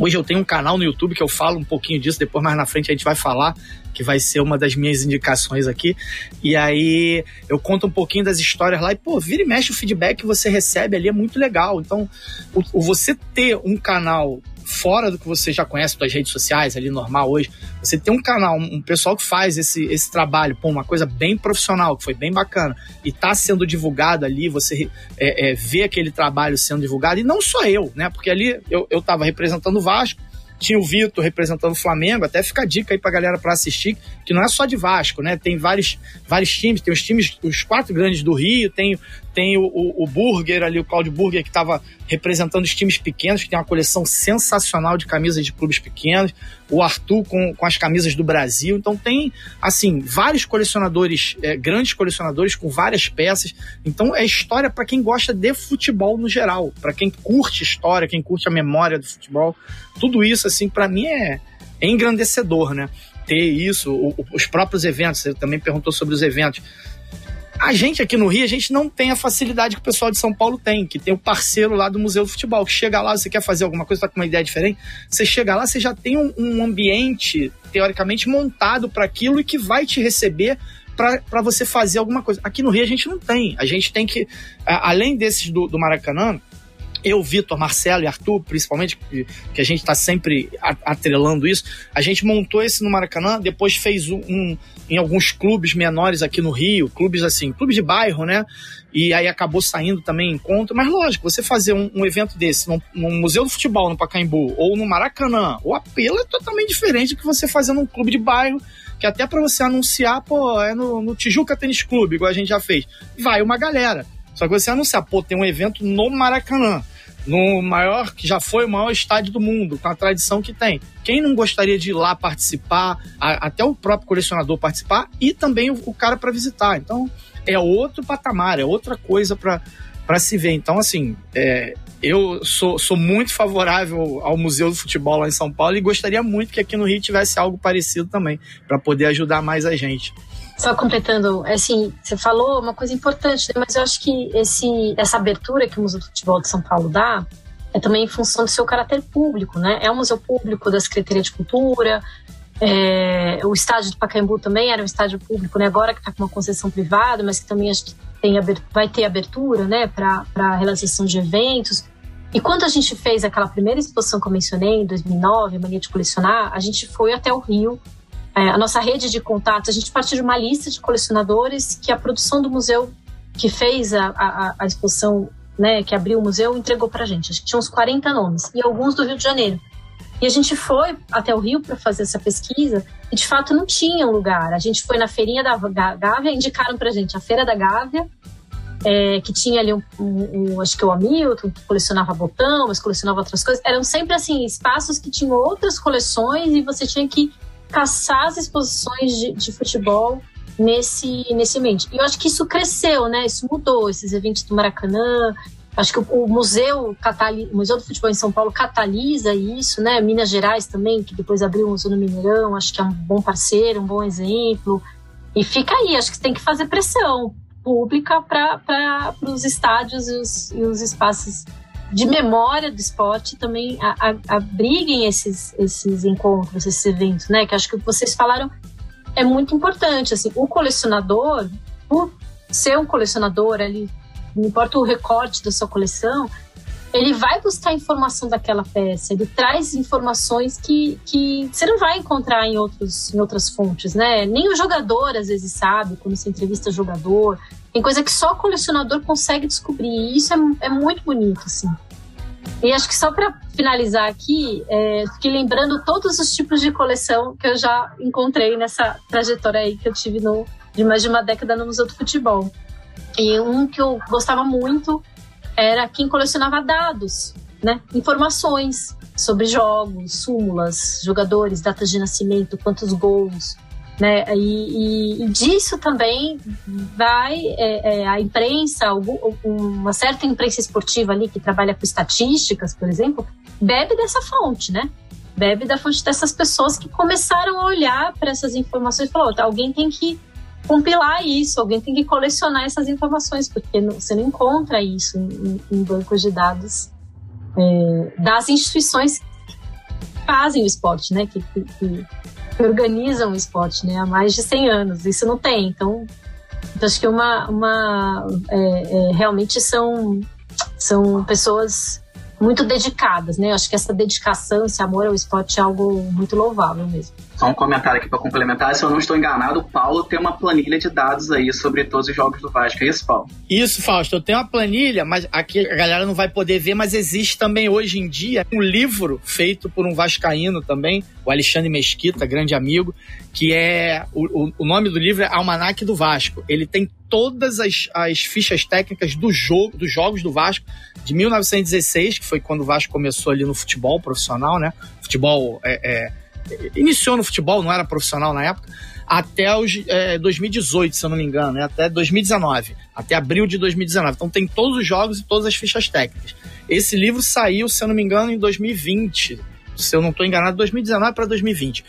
Hoje eu tenho um canal no YouTube que eu falo um pouquinho disso, depois mais na frente a gente vai falar, que vai ser uma das minhas indicações aqui. E aí eu conto um pouquinho das histórias lá e, pô, vira e mexe o feedback que você recebe ali é muito legal. Então, o, o você ter um canal fora do que você já conhece das redes sociais ali normal hoje, você tem um canal, um pessoal que faz esse, esse trabalho, pô, uma coisa bem profissional, que foi bem bacana, e tá sendo divulgado ali, você é, é, vê aquele trabalho sendo divulgado, e não só eu, né? Porque ali eu, eu tava representando o Vasco, tinha o Vitor representando o Flamengo, até fica a dica aí pra galera para assistir, que não é só de Vasco, né? Tem vários, vários times, tem os times, os quatro grandes do Rio, tem, tem o, o, o Burger ali, o Claudio Burger, que estava representando os times pequenos, que tem uma coleção sensacional de camisas de clubes pequenos, o Arthur com, com as camisas do Brasil. Então tem, assim, vários colecionadores, é, grandes colecionadores com várias peças. Então é história para quem gosta de futebol no geral, para quem curte história, quem curte a memória do futebol. Tudo isso, assim, para mim é, é engrandecedor, né? ter isso, os próprios eventos, você também perguntou sobre os eventos. A gente aqui no Rio, a gente não tem a facilidade que o pessoal de São Paulo tem, que tem o parceiro lá do Museu do Futebol, que chega lá, você quer fazer alguma coisa, tá com uma ideia diferente, você chega lá, você já tem um, um ambiente, teoricamente, montado para aquilo e que vai te receber para você fazer alguma coisa. Aqui no Rio a gente não tem. A gente tem que, além desses do, do Maracanã, eu, Vitor, Marcelo e Arthur, principalmente, que, a gente está sempre atrelando isso, a gente montou esse no Maracanã, depois fez um, um, em alguns clubes menores aqui no Rio, clubes assim, clubes de bairro, né? E aí acabou saindo também encontro. Mas lógico, você fazer um, um evento desse no, no, Museu do Futebol, no Pacaembu, ou no Maracanã, o apelo é totalmente diferente do que você fazer num clube de bairro, que até para você anunciar, pô, é no, no Tijuca Tênis Clube, igual a gente já fez. Vai uma galera. Só que você anunciar, pô, tem um evento no Maracanã, no maior, que já foi o maior estádio do mundo, com a tradição que tem. Quem não gostaria de ir lá participar, a, até o próprio colecionador participar e também o, o cara para visitar. Então, é outro patamar, é outra coisa para se ver. Então, assim, é, eu sou, sou muito favorável ao Museu do Futebol lá em São Paulo e gostaria muito que aqui no Rio tivesse algo parecido também, para poder ajudar mais a gente. Só completando, assim, você falou uma coisa importante, né? mas eu acho que esse, essa abertura que o Museu do Futebol de São Paulo dá é também em função do seu caráter público, né? É um museu público da Secretaria de Cultura, é, o estádio do Pacaembu também era um estádio público, né? Agora que está com uma concessão privada, mas que também acho que tem, vai ter abertura, né? Para a realização de eventos. E quando a gente fez aquela primeira exposição que eu mencionei, em 2009, Mania de Colecionar, a gente foi até o Rio é, a nossa rede de contatos, a gente partiu de uma lista de colecionadores que a produção do museu que fez a, a, a exposição, né, que abriu o museu, entregou para a gente. Acho que tinha uns 40 nomes, e alguns do Rio de Janeiro. E a gente foi até o Rio para fazer essa pesquisa e de fato não tinha um lugar. A gente foi na feirinha da Gávea, indicaram para a gente a Feira da Gávea, é, que tinha ali um, um, um, acho que o Hamilton, que colecionava botão, mas colecionava outras coisas. Eram sempre assim espaços que tinham outras coleções e você tinha que caçar as exposições de, de futebol nesse, nesse ambiente. E eu acho que isso cresceu, né? Isso mudou, esses eventos do Maracanã. Acho que o, o museu, o museu do Futebol em São Paulo catalisa isso, né? Minas Gerais também, que depois abriu o Museu no Mineirão, acho que é um bom parceiro, um bom exemplo. E fica aí, acho que tem que fazer pressão pública para os estádios e os, e os espaços de memória do esporte também a, a, abriguem esses, esses encontros, esses eventos, né? Que acho que vocês falaram é muito importante. Assim, o colecionador, por ser um colecionador, ele, não importa o recorte da sua coleção, ele vai buscar informação daquela peça, ele traz informações que, que você não vai encontrar em, outros, em outras fontes, né? Nem o jogador às vezes sabe, quando você entrevista jogador, tem coisa que só o colecionador consegue descobrir. E isso é, é muito bonito, assim. E acho que só para finalizar aqui, é, fiquei lembrando todos os tipos de coleção que eu já encontrei nessa trajetória aí que eu tive no, de mais de uma década no Museu do Futebol. E um que eu gostava muito era quem colecionava dados, né? Informações sobre jogos, súmulas, jogadores, datas de nascimento, quantos gols, né? E, e, disso também vai é, é, a imprensa, uma certa imprensa esportiva ali que trabalha com estatísticas, por exemplo, bebe dessa fonte, né? Bebe da fonte dessas pessoas que começaram a olhar para essas informações e falou: alguém tem que compilar isso, alguém tem que colecionar essas informações, porque não, você não encontra isso em, em bancos de dados é, das instituições que fazem o esporte, né? Que, que, que que organizam o esporte né, há mais de 100 anos. Isso não tem. Então, então acho que uma, uma é, é, realmente são, são pessoas muito dedicadas, né? Acho que essa dedicação, esse amor ao esporte é algo muito louvável mesmo. Só um comentário aqui para complementar, se eu não estou enganado, o Paulo tem uma planilha de dados aí sobre todos os jogos do Vasco, é isso, Paulo? Isso, Fausto, eu tenho uma planilha, mas aqui a galera não vai poder ver, mas existe também hoje em dia um livro feito por um vascaíno também, o Alexandre Mesquita, grande amigo, que é o, o nome do livro é Almanac do Vasco. Ele tem todas as, as fichas técnicas do jogo, dos jogos do Vasco de 1916, que foi quando o Vasco começou ali no futebol profissional, né? Futebol é, é, iniciou no futebol, não era profissional na época, até os é, 2018, se eu não me engano, né? até 2019, até abril de 2019. Então tem todos os jogos e todas as fichas técnicas. Esse livro saiu, se eu não me engano, em 2020, se eu não estou enganado, 2019 para 2020.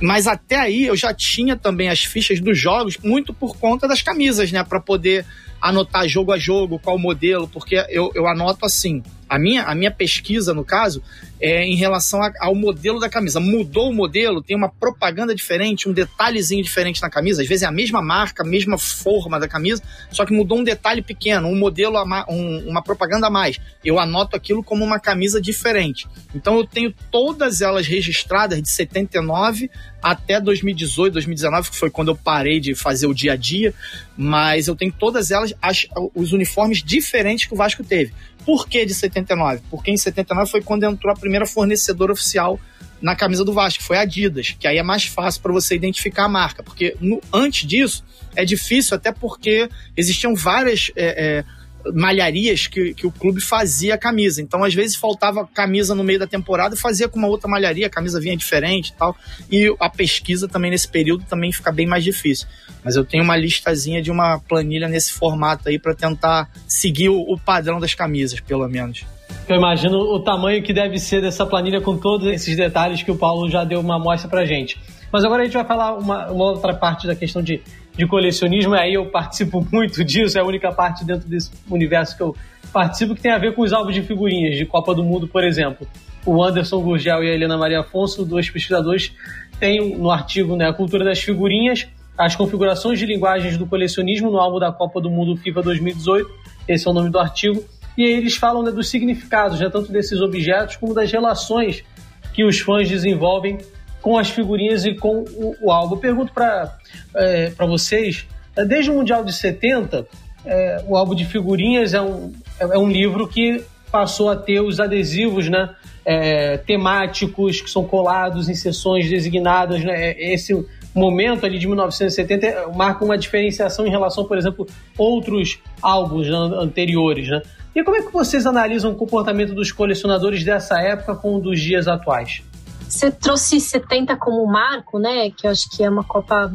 Mas até aí eu já tinha também as fichas dos jogos, muito por conta das camisas, né? Para poder anotar jogo a jogo, qual modelo, porque eu, eu anoto assim. A minha, a minha pesquisa, no caso, é em relação a, ao modelo da camisa. Mudou o modelo, tem uma propaganda diferente, um detalhezinho diferente na camisa. Às vezes é a mesma marca, a mesma forma da camisa, só que mudou um detalhe pequeno, um modelo, um, uma propaganda a mais. Eu anoto aquilo como uma camisa diferente. Então eu tenho todas elas registradas de 79 até 2018, 2019, que foi quando eu parei de fazer o dia a dia, mas eu tenho todas elas, as, os uniformes diferentes que o Vasco teve. Por que de 79? Porque em 79 foi quando entrou a primeira fornecedora oficial na camisa do Vasco, foi a Adidas, que aí é mais fácil para você identificar a marca, porque no, antes disso é difícil, até porque existiam várias é, é, malharias que, que o clube fazia a camisa. Então, às vezes, faltava camisa no meio da temporada fazia com uma outra malharia, a camisa vinha diferente e tal. E a pesquisa também nesse período também fica bem mais difícil. Mas eu tenho uma listazinha de uma planilha nesse formato aí para tentar seguir o, o padrão das camisas, pelo menos. Eu imagino o tamanho que deve ser dessa planilha com todos esses detalhes que o Paulo já deu uma amostra pra gente. Mas agora a gente vai falar uma, uma outra parte da questão de de colecionismo, aí eu participo muito disso, é a única parte dentro desse universo que eu participo que tem a ver com os álbuns de figurinhas de Copa do Mundo, por exemplo. O Anderson Gurgel e a Helena Maria Afonso, dois pesquisadores, têm no artigo né, A Cultura das Figurinhas, as configurações de linguagens do colecionismo no álbum da Copa do Mundo FIFA 2018, esse é o nome do artigo, e aí eles falam né, dos significados, né, tanto desses objetos como das relações que os fãs desenvolvem com as figurinhas e com o, o álbum. Pergunto para é, vocês, é, desde o Mundial de 70, é, o álbum de figurinhas é um, é um livro que passou a ter os adesivos né, é, temáticos que são colados em sessões designadas. Né, é, esse momento ali de 1970 é, marca uma diferenciação em relação, por exemplo, outros álbuns anteriores. Né? E como é que vocês analisam o comportamento dos colecionadores dessa época com o dos dias atuais? Você trouxe 70 como marco, né? Que eu acho que é uma Copa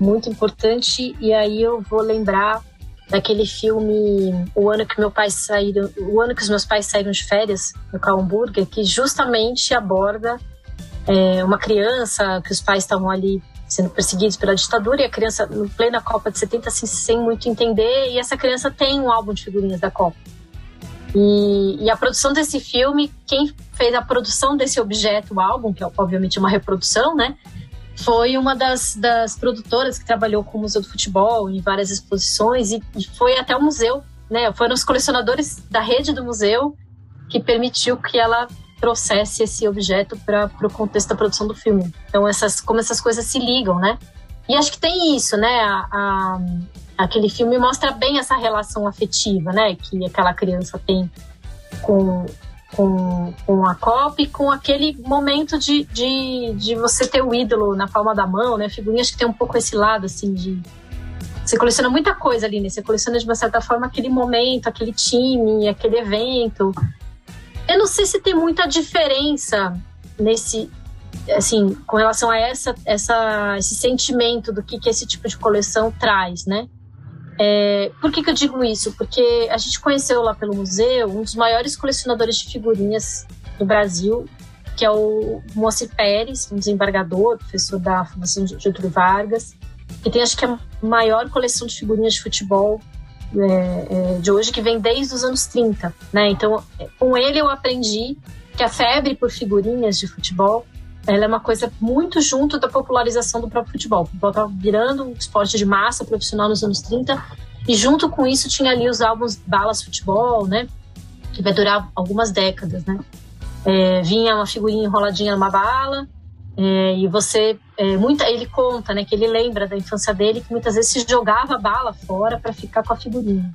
muito importante. E aí eu vou lembrar daquele filme O ano que meu pai saíram, o ano que os meus pais saíram de férias no Calhamburger, que justamente aborda é, uma criança que os pais estavam ali sendo perseguidos pela ditadura e a criança no plena Copa de 70 assim, sem muito entender e essa criança tem um álbum de figurinhas da Copa e, e, a produção desse filme, quem fez a produção desse objeto, o álbum, que é obviamente uma reprodução, né? Foi uma das, das produtoras que trabalhou com o Museu do Futebol em várias exposições e, e foi até o museu, né? Foram os colecionadores da rede do museu que permitiu que ela trouxesse esse objeto para o contexto da produção do filme. Então, essas, como essas coisas se ligam, né? E acho que tem isso, né? A, a, aquele filme mostra bem essa relação afetiva, né? Que aquela criança tem com, com, com a Copa e com aquele momento de, de, de você ter o ídolo na palma da mão, né? Figurinhas que tem um pouco esse lado, assim, de... Você coleciona muita coisa ali, né? Você coleciona, de uma certa forma, aquele momento, aquele time, aquele evento. Eu não sei se tem muita diferença nesse, assim, com relação a essa, essa, esse sentimento do que, que esse tipo de coleção traz, né? É, por que, que eu digo isso? Porque a gente conheceu lá pelo museu um dos maiores colecionadores de figurinhas do Brasil, que é o Moacir Pérez, um desembargador, professor da Fundação Getúlio Vargas, que tem acho que a maior coleção de figurinhas de futebol é, é, de hoje, que vem desde os anos 30. Né? Então, com ele eu aprendi que a febre por figurinhas de futebol ela é uma coisa muito junto da popularização do próprio futebol. O futebol estava virando um esporte de massa profissional nos anos 30 e junto com isso tinha ali os álbuns Balas Futebol, né? Que vai durar algumas décadas, né? É, vinha uma figurinha enroladinha numa bala é, e você é, muita ele conta né que ele lembra da infância dele que muitas vezes se jogava a bala fora para ficar com a figurinha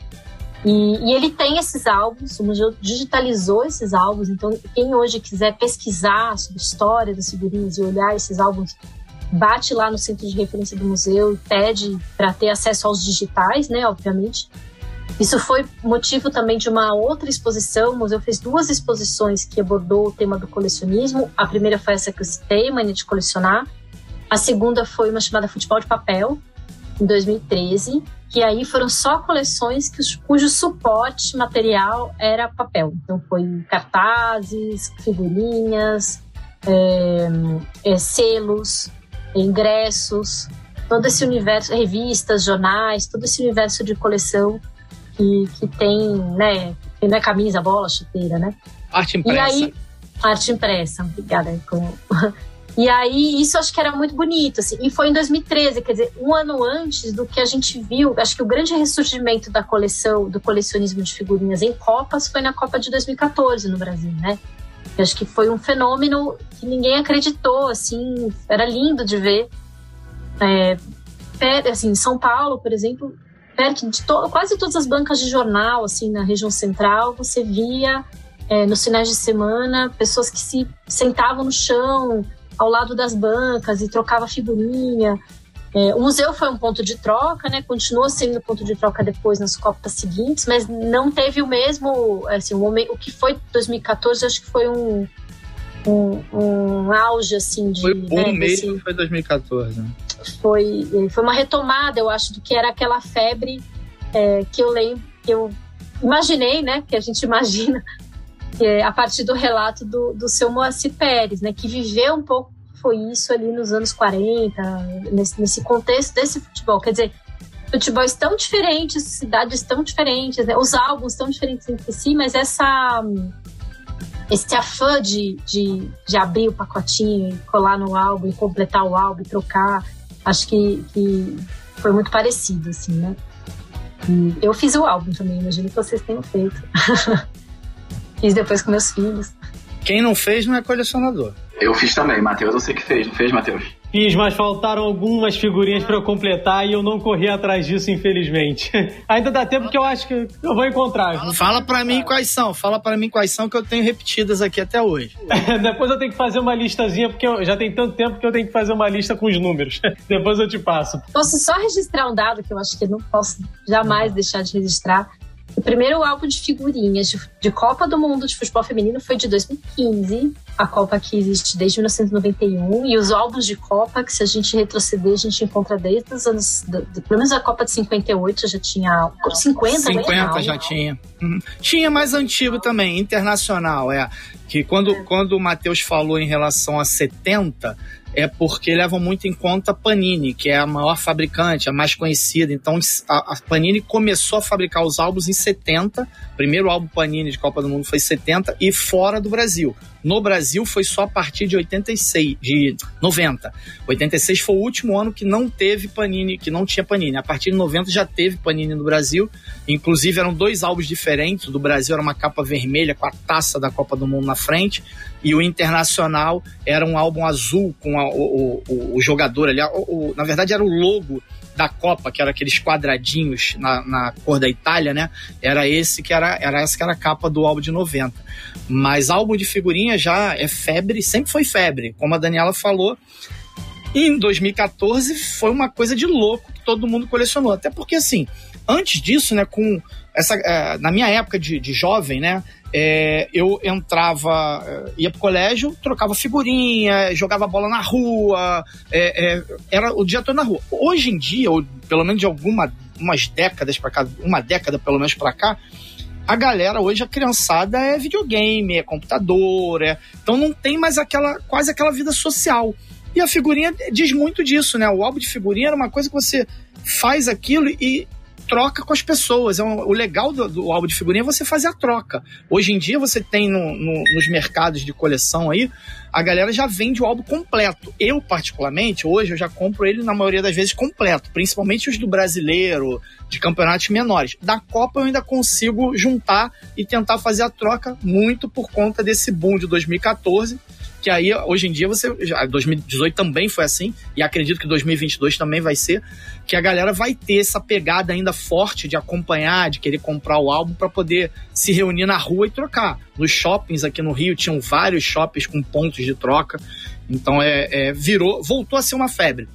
e, e, ele tem esses álbuns, o museu digitalizou esses álbuns, então quem hoje quiser pesquisar sobre a história das figurinhas e olhar esses álbuns, bate lá no centro de referência do museu e pede para ter acesso aos digitais, né, obviamente. Isso foi motivo também de uma outra exposição. O museu fez duas exposições que abordou o tema do colecionismo. A primeira foi essa que eu citei, Mania de Colecionar. A segunda foi uma chamada Futebol de Papel, em 2013 que aí foram só coleções que, cujo suporte material era papel. Então foi cartazes, figurinhas, é, é, selos, ingressos, todo esse universo, revistas, jornais, todo esse universo de coleção que, que tem, né, tem né, camisa, bola, chuteira, né? Arte impressa. E aí, arte impressa, obrigada. Com... E aí, isso acho que era muito bonito, assim. E foi em 2013, quer dizer, um ano antes do que a gente viu. Acho que o grande ressurgimento da coleção, do colecionismo de figurinhas em Copas foi na Copa de 2014 no Brasil, né? Eu acho que foi um fenômeno que ninguém acreditou, assim. Era lindo de ver. É, assim, em São Paulo, por exemplo, perto de to quase todas as bancas de jornal, assim, na região central, você via é, nos finais de semana pessoas que se sentavam no chão ao lado das bancas e trocava figurinha. É, o museu foi um ponto de troca, né? Continuou sendo ponto de troca depois nas Copas seguintes, mas não teve o mesmo, assim, o, o que foi 2014, acho que foi um, um, um auge, assim, de... Foi bom né, mesmo, desse, foi 2014. Né? Foi, foi uma retomada, eu acho, do que era aquela febre é, que eu lembro, que eu imaginei, né? Que a gente imagina é, a partir do relato do, do seu Moacir Pérez, né, que viveu um pouco foi isso ali nos anos 40, nesse, nesse contexto desse futebol. Quer dizer, futebols tão diferentes, cidades tão diferentes, né, os álbuns tão diferentes entre si, mas essa esse afã de, de, de abrir o pacotinho, colar no álbum, completar o álbum, trocar, acho que, que foi muito parecido, assim, né? Eu fiz o álbum também, imagino que vocês tenham feito. Fiz depois com meus filhos. Quem não fez não é colecionador. Eu fiz também, Matheus. Eu sei que fez, não fez, Matheus? Fiz, mas faltaram algumas figurinhas para eu completar e eu não corri atrás disso, infelizmente. Ainda dá tempo que eu acho que eu vou encontrar. Fala para mim quais são, fala para mim quais são que eu tenho repetidas aqui até hoje. Depois eu tenho que fazer uma listazinha, porque eu, já tem tanto tempo que eu tenho que fazer uma lista com os números. Depois eu te passo. Posso só registrar um dado que eu acho que não posso jamais deixar de registrar o primeiro álbum de figurinhas de, de, Copa do Mundo de futebol feminino foi de 2015, a Copa que existe desde 1991, e os álbuns de Copa, que se a gente retroceder, a gente encontra desde os anos. Do, do, pelo menos a Copa de 58 já tinha. 50, 50 já tinha. Uhum. Tinha mais antigo também, internacional, é. Que quando, é. quando o Matheus falou em relação a 70 é porque levam muito em conta a Panini, que é a maior fabricante, a mais conhecida. Então a, Panini começou a fabricar os álbuns em 70. O primeiro álbum Panini de Copa do Mundo foi 70 e fora do Brasil. No Brasil foi só a partir de 86, de 90. 86 foi o último ano que não teve Panini, que não tinha Panini. A partir de 90 já teve Panini no Brasil. Inclusive eram dois álbuns diferentes. O do Brasil era uma capa vermelha com a taça da Copa do Mundo na frente e o Internacional era um álbum azul com a, o, o, o, jogador ali. O, na verdade era o logo da Copa, que era aqueles quadradinhos na, na, cor da Itália, né? Era esse que era, era essa que era a capa do álbum de 90. Mas álbum de figurinha já é febre, sempre foi febre, como a Daniela falou. E em 2014 foi uma coisa de louco que todo mundo colecionou. Até porque, assim, antes disso, né, com essa, é, na minha época de, de jovem, né, é, eu entrava, é, ia pro colégio, trocava figurinha, jogava bola na rua, é, era o dia todo na rua. Hoje em dia, ou pelo menos de algumas décadas para cá, uma década pelo menos para cá, a galera hoje, a criançada é videogame, é computador, é... então não tem mais aquela quase aquela vida social. E a figurinha diz muito disso, né? O álbum de figurinha era uma coisa que você faz aquilo e troca com as pessoas. É um, o legal do, do, álbum de figurinha é você fazer a troca. Hoje em dia você tem no, no, nos mercados de coleção aí, a galera já vende o álbum completo. Eu, particularmente, hoje eu já compro ele na maioria das vezes completo, principalmente os do brasileiro, de campeonatos menores. Da Copa eu ainda consigo juntar e tentar fazer a troca muito por conta desse boom de 2014 que aí hoje em dia você já 2018 também foi assim e acredito que 2022 também vai ser que a galera vai ter essa pegada ainda forte de acompanhar, de querer comprar o álbum para poder se reunir na rua e trocar. Nos shoppings aqui no Rio tinham vários shoppings com pontos de troca, então é, é virou, voltou a ser uma febre.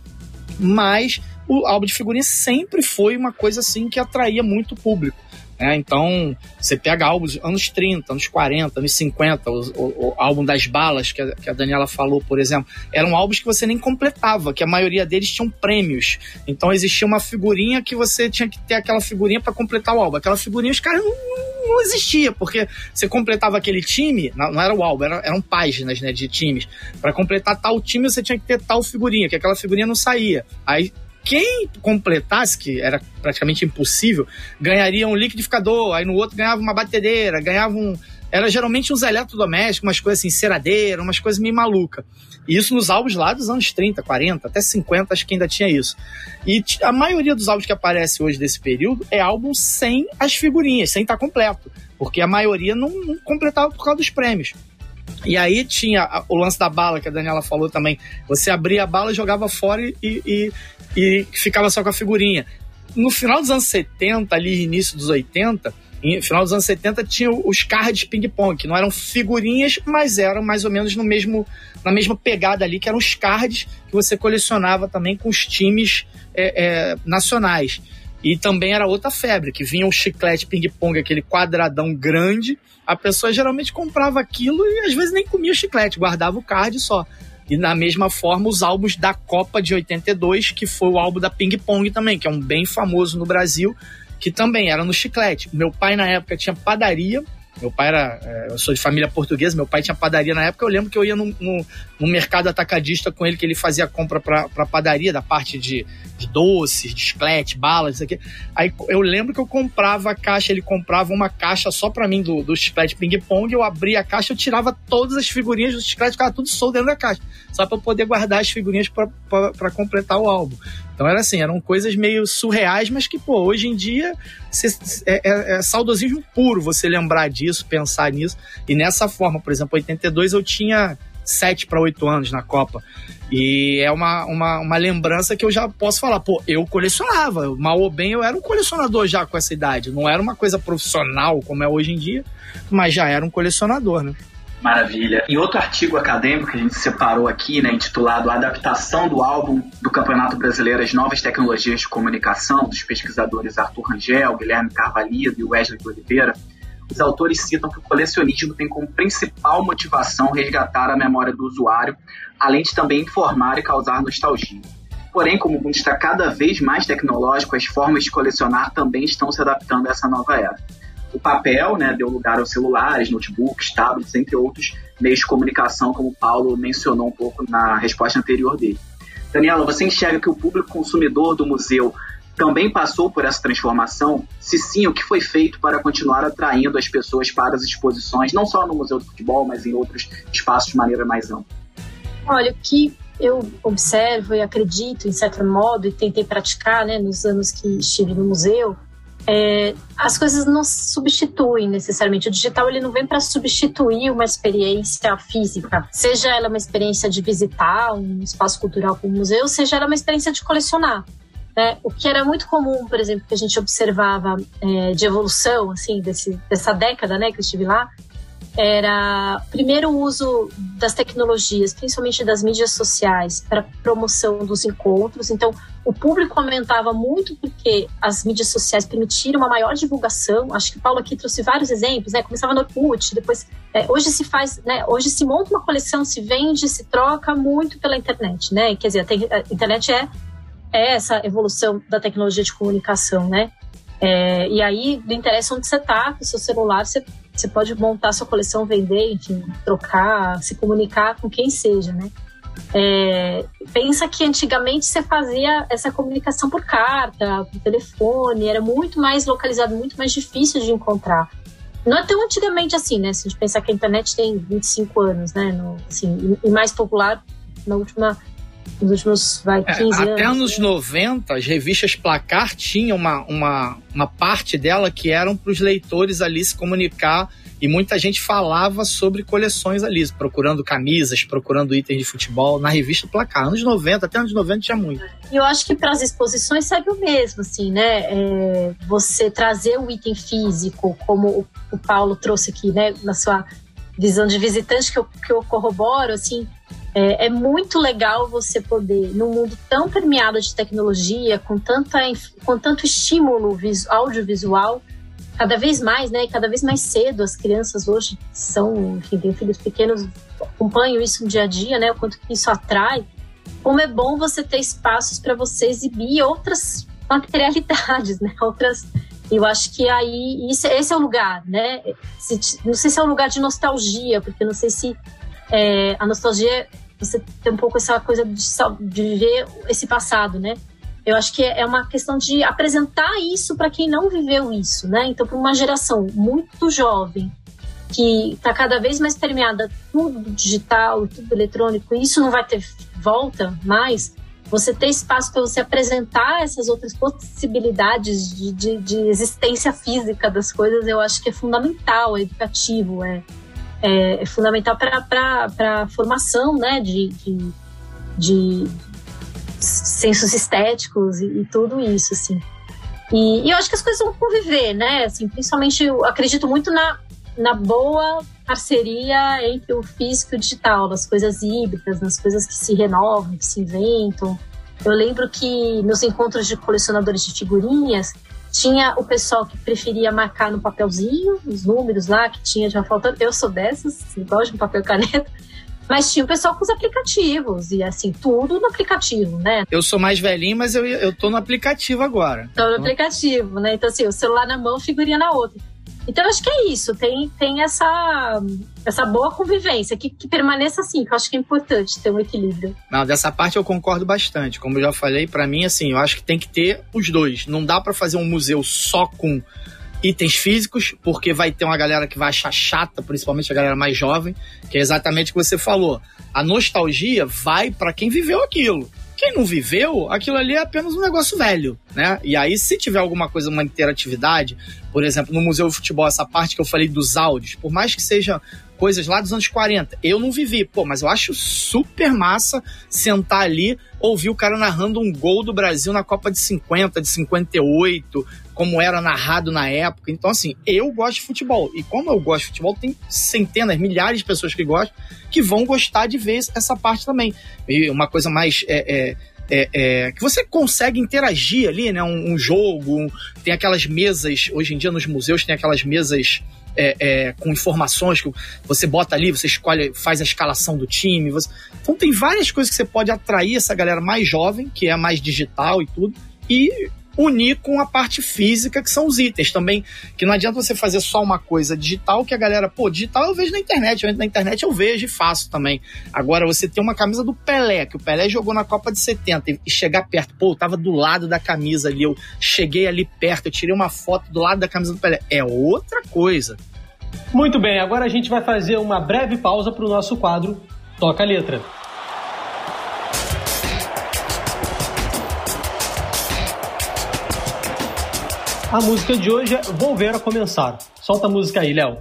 Mas o álbum de figurinha sempre foi uma coisa assim que atraía muito público Né? Então, você pega álbuns anos 30, anos 40, anos 50, o, o, o álbum das balas, que a, que a, Daniela falou, por exemplo, eram álbuns que você nem completava, que a maioria deles tinham prêmios. Então, existia uma figurinha que você tinha que ter aquela figurinha para completar o álbum. Aquela figurinha os caras não, não existia, porque você completava aquele time, não, não era o álbum, era, eram páginas né, de times. Para completar tal time, você tinha que ter tal figurinha, que aquela figurinha não saía. Aí quem completasse, que era praticamente impossível, ganharia um liquidificador, aí no outro ganhava uma batedeira, ganhava um. Era geralmente uns eletrodomésticos, umas coisas assim, ceradeira, umas coisas meio maluca. E isso nos álbuns lá dos anos 30, 40, até 50, acho que ainda tinha isso. E a maioria dos álbuns que aparece hoje desse período é álbum sem as figurinhas, sem estar completo. Porque a maioria não, não completava por causa dos prêmios. E aí tinha o lance da bala, que a Daniela falou também. Você abria a bala, jogava fora e, e, e ficava só com a figurinha. No final dos anos 70, ali início dos 80, no final dos anos 70 tinha os cards ping-pong, que não eram figurinhas, mas eram mais ou menos no mesmo, na mesma pegada ali, que eram os cards que você colecionava também com os times é, é, nacionais. E também era outra febre, que vinha um chiclete ping-pong, aquele quadradão grande. A pessoa geralmente comprava aquilo e às vezes nem comia o chiclete, guardava o card só. E da mesma forma, os álbuns da Copa de 82, que foi o álbum da Ping Pong também, que é um bem famoso no Brasil, que também era no chiclete. Meu pai, na época, tinha padaria meu pai era. É, eu sou de família portuguesa, meu pai tinha padaria na época. Eu lembro que eu ia no, no, no mercado atacadista com ele, que ele fazia compra pra, pra padaria, da parte de, de doces, de chiclete, balas, isso aqui. Aí eu lembro que eu comprava a caixa, ele comprava uma caixa só pra mim do, do chiclete ping-pong. Eu abria a caixa, eu tirava todas as figurinhas do chiclete, ficava tudo solto dentro da caixa. Só pra eu poder guardar as figurinhas para completar o álbum. Então era assim, eram coisas meio surreais, mas que, pô, hoje em dia é, é, é saudosismo puro você lembrar disso, pensar nisso. E nessa forma, por exemplo, 82 eu tinha 7 para 8 anos na Copa. E é uma, uma, uma, lembrança que eu já posso falar, pô, eu colecionava. Mal ou bem, eu era um colecionador já com essa idade. Não era uma coisa profissional como é hoje em dia, mas já era um colecionador, né? Maravilha. Em outro artigo acadêmico que a gente separou aqui, né, intitulado Adaptação do álbum do Campeonato Brasileiro às Novas Tecnologias de Comunicação, dos pesquisadores Arthur Rangel, Guilherme Carvalho e Wesley Oliveira, os autores citam que o colecionismo tem como principal motivação resgatar a memória do usuário, além de também informar e causar nostalgia. Porém, como o mundo está cada vez mais tecnológico, as formas de colecionar também estão se adaptando a essa nova era. O papel né, deu lugar aos celulares, notebooks, tablets, entre outros meios de comunicação, como o Paulo mencionou um pouco na resposta anterior dele. Daniela, você enxerga que o público consumidor do museu também passou por essa transformação? Se sim, o que foi feito para continuar atraindo as pessoas para as exposições, não só no Museu do Futebol, mas em outros espaços de maneira mais ampla? Olha, o que eu observo e acredito, em certo modo, e tentei praticar né, nos anos que estive no museu, é, as coisas não substituem necessariamente. O digital ele não vem para substituir uma experiência física, seja ela uma experiência de visitar um espaço cultural como um museu, seja ela uma experiência de colecionar. Né? O que era muito comum, por exemplo, que a gente observava é, de evolução, assim, desse, dessa década, né, que eu estive lá, era primeiro o uso das tecnologias, principalmente das mídias sociais, para promoção dos encontros. Então, o público aumentava muito porque as mídias sociais permitiram uma maior divulgação. Acho que o Paulo aqui trouxe vários exemplos, né? Começava no Orkut, depois é, hoje se faz, né? Hoje se monta uma coleção, se vende, se troca muito pela internet, né? Quer dizer, a internet é, é essa evolução da tecnologia de comunicação, né? É, e aí, não interessa onde você está, com o seu celular, você você pode montar sua coleção, vender, enfim, trocar, se comunicar com quem seja, né? É, pensa que antigamente você fazia essa comunicação por carta, por telefone, era muito mais localizado, muito mais difícil de encontrar. Não é tão antigamente assim, né? Se a gente pensar que a internet tem 25 anos, né? No, assim, e mais popular na última nos últimos vai, 15 é, anos. Até anos né? 90, as revistas Placar tinham uma, uma, uma parte dela que eram para os leitores ali se comunicar e muita gente falava sobre coleções ali, procurando camisas, procurando itens de futebol na revista Placar. Anos 90, até anos 90 tinha muito. E eu acho que para as exposições segue o mesmo, assim, né? É, você trazer o item físico, como o, o Paulo trouxe aqui, né, na sua visão de visitante que eu, que eu corroboro, assim, é, é, muito legal você poder, num mundo tão permeado de tecnologia, com, tanta, com tanto estímulo audiovisual, cada vez mais, né, cada vez mais cedo as crianças hoje são, enfim, têm filhos pequenos, acompanham isso no dia a dia, né, o quanto que isso atrai. Como é bom você ter espaços para você exibir outras materialidades, né, outras eu acho que aí isso, esse é o lugar, né? Se, não sei se é um lugar de nostalgia, porque não sei se é, a nostalgia você tem um pouco essa coisa de, de esse passado, né? Eu acho que é uma questão de apresentar isso para quem não viveu isso, né? Então, para uma geração muito jovem que está cada vez mais permeada tudo digital, tudo eletrônico, e isso não vai ter volta mais. Você ter espaço para você apresentar essas outras possibilidades de, de, de, existência física das coisas, eu acho que é fundamental, é educativo, é, é, é fundamental para a formação né, de, de, de sensos estéticos e, e, tudo isso, assim. E, e, eu acho que as coisas vão conviver, né? Assim, principalmente eu acredito muito na, na boa parceria entre o físico e o digital, nas coisas híbridas, nas coisas que se renovam, que se inventam. Eu lembro que nos encontros de colecionadores de figurinhas, tinha o pessoal que preferia marcar no papelzinho, os números lá que tinha já faltando. Eu sou dessas, gosto de papel caneta. Mas tinha o pessoal com os aplicativos, e assim, tudo no aplicativo, né? Eu sou mais velhinho, mas eu, eu tô no aplicativo agora. Tô no aplicativo, né? Então, assim, o celular na mão, figurinha na outra. Então, acho que é isso, tem, tem essa, essa boa convivência, que, que permaneça assim, que eu acho que é importante ter um equilíbrio. Não, dessa parte eu concordo bastante. Como eu já falei, para mim, assim, eu acho que tem que ter os dois. Não dá para fazer um museu só com itens físicos, porque vai ter uma galera que vai achar chata, principalmente a galera mais jovem, que é exatamente o que você falou. A nostalgia vai para quem viveu aquilo. Quem não viveu, aquilo ali é apenas um negócio velho, né? E aí, se tiver alguma coisa, uma interatividade, por exemplo, no Museu do Futebol, essa parte que eu falei dos áudios, por mais que seja coisas lá dos anos 40. Eu não vivi, pô, mas eu acho super massa sentar ali, ouvir o cara narrando um gol do Brasil na Copa de 50, de 58, como era narrado na época. Então, assim, eu gosto de futebol. E como eu gosto de futebol, tem centenas, milhares de pessoas que gostam, que vão gostar de ver essa parte também. E uma coisa mais. É, é, é, é, que você consegue interagir ali, né? Um, um jogo, um, tem aquelas mesas, hoje em dia nos museus tem aquelas mesas é, é, com informações que você bota ali, você escolhe, faz a escalação do time. Você... Então tem várias coisas que você pode atrair essa galera mais jovem, que é mais digital e tudo, e unir com a parte física, que são os itens também. Que não adianta você fazer só uma coisa digital, que a galera, pô, digital eu vejo na internet, eu na internet eu vejo e faço também. Agora, você tem uma camisa do Pelé, que o Pelé jogou na Copa de 70, e chegar perto, pô, eu tava do lado da camisa ali, eu cheguei ali perto, eu tirei uma foto do lado da camisa do Pelé. É outra coisa. Muito bem, agora a gente vai fazer uma breve pausa para o nosso quadro Toca a Letra. A música de hoje é Volver a Começar. Solta a música aí, Léo.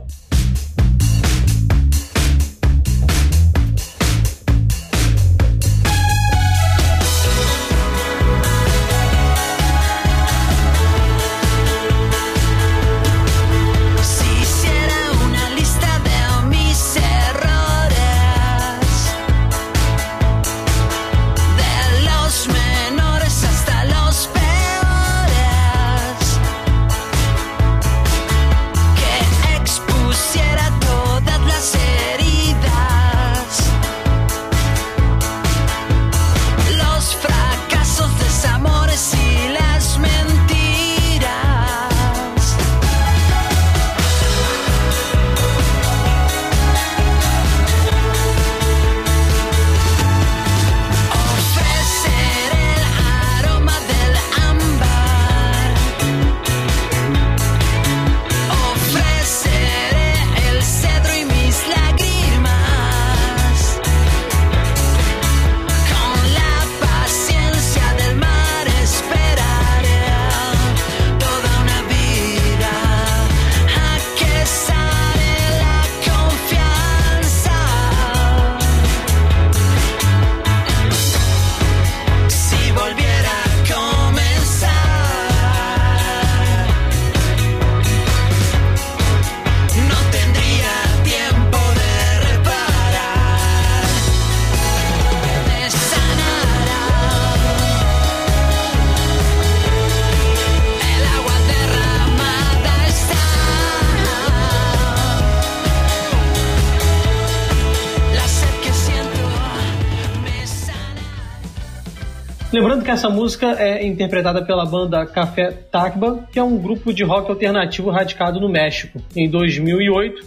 Que essa música é interpretada pela banda Café Tacuba, que é um grupo de rock alternativo radicado no México. Em 2008,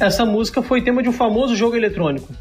essa música foi tema de um famoso jogo eletrônico.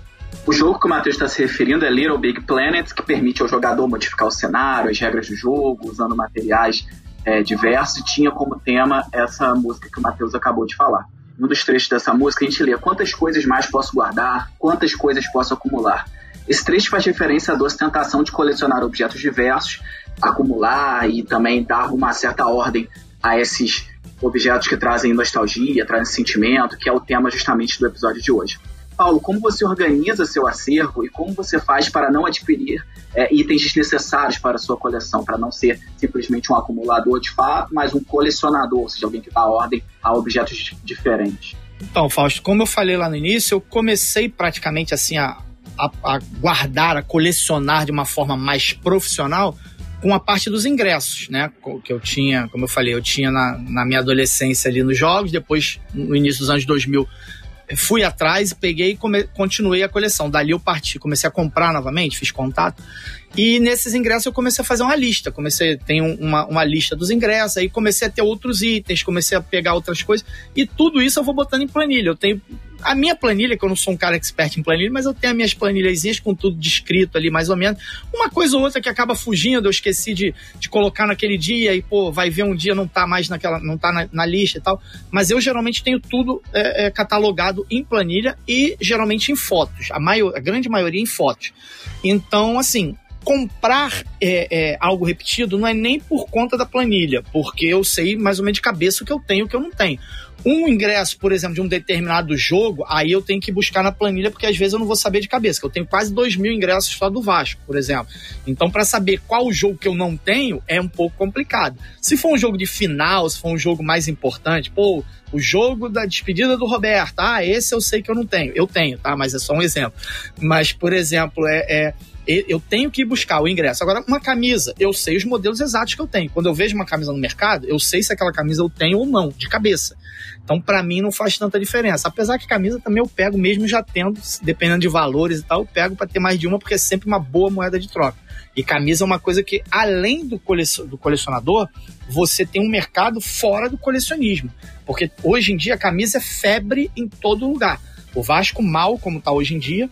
O jogo que o Matheus está se referindo é Little Big Planet, que permite ao jogador modificar o cenário, as regras do jogo, usando materiais é, diversos, e tinha como tema essa música que o Matheus acabou de falar. Um dos trechos dessa música, a gente lê quantas coisas mais posso guardar, quantas coisas posso acumular. Esse trecho faz referência à doce tentação de colecionar objetos diversos, acumular e também dar uma certa ordem a esses objetos que trazem nostalgia, trazem sentimento, que é o tema justamente do episódio de hoje. Paulo, como você organiza seu acervo e como você faz para não adquirir é, itens desnecessários para a sua coleção, para não ser simplesmente um acumulador de fato, mas um colecionador, ou seja, alguém que dá ordem a objetos diferentes? Então, Fausto, como eu falei lá no início, eu comecei praticamente assim a, a, a guardar, a colecionar de uma forma mais profissional com a parte dos ingressos, né? Que eu tinha, como eu falei, eu tinha na, na minha adolescência ali nos jogos, depois no início dos anos 2000 fui atrás, peguei e come, continuei a coleção. Dali eu parti, comecei a comprar novamente, fiz contato. E nesses ingressos eu comecei a fazer uma lista. Comecei, tem uma, uma lista dos ingressos, aí comecei a ter outros itens, comecei a pegar outras coisas. E tudo isso eu vou botando em planilha. Eu tenho a minha planilha, que eu não sou um cara expert em planilha, mas eu tenho as minhas planilhas com tudo descrito ali, mais ou menos. Uma coisa ou outra que acaba fugindo, eu esqueci de, de colocar naquele dia e, pô, vai ver um dia não tá mais naquela, não tá na, na lista e tal. Mas eu geralmente tenho tudo é, é, catalogado em planilha e geralmente em fotos. A, maior, a grande maioria em fotos. Então, assim, comprar é, é, algo repetido não é nem por conta da planilha, porque eu sei mais ou menos de cabeça o que eu tenho e o que eu não tenho. Um ingresso, por exemplo, de um determinado jogo, aí eu tenho que buscar na planilha, porque às vezes eu não vou saber de cabeça, que eu tenho quase 2 mil ingressos só do Vasco, por exemplo. Então, para saber qual jogo que eu não tenho, é um pouco complicado. Se for um jogo de final, se for um jogo mais importante, pô, o jogo da despedida do Roberto, ah, esse eu sei que eu não tenho. Eu tenho, tá? Mas é só um exemplo. Mas, por exemplo, é, é eu tenho que buscar o ingresso. Agora, uma camisa, eu sei os modelos exatos que eu tenho. Quando eu vejo uma camisa no mercado, eu sei se aquela camisa eu tenho ou não, de cabeça. Então, para mim, não faz tanta diferença. Apesar que camisa também eu pego, mesmo já tendo, dependendo de valores e tal, eu pego para ter mais de uma, porque é sempre uma boa moeda de troca. E camisa é uma coisa que, além do, colecionador, você tem um mercado fora do colecionismo. Porque hoje em dia a camisa é febre em todo lugar. O Vasco, mal como está hoje em dia,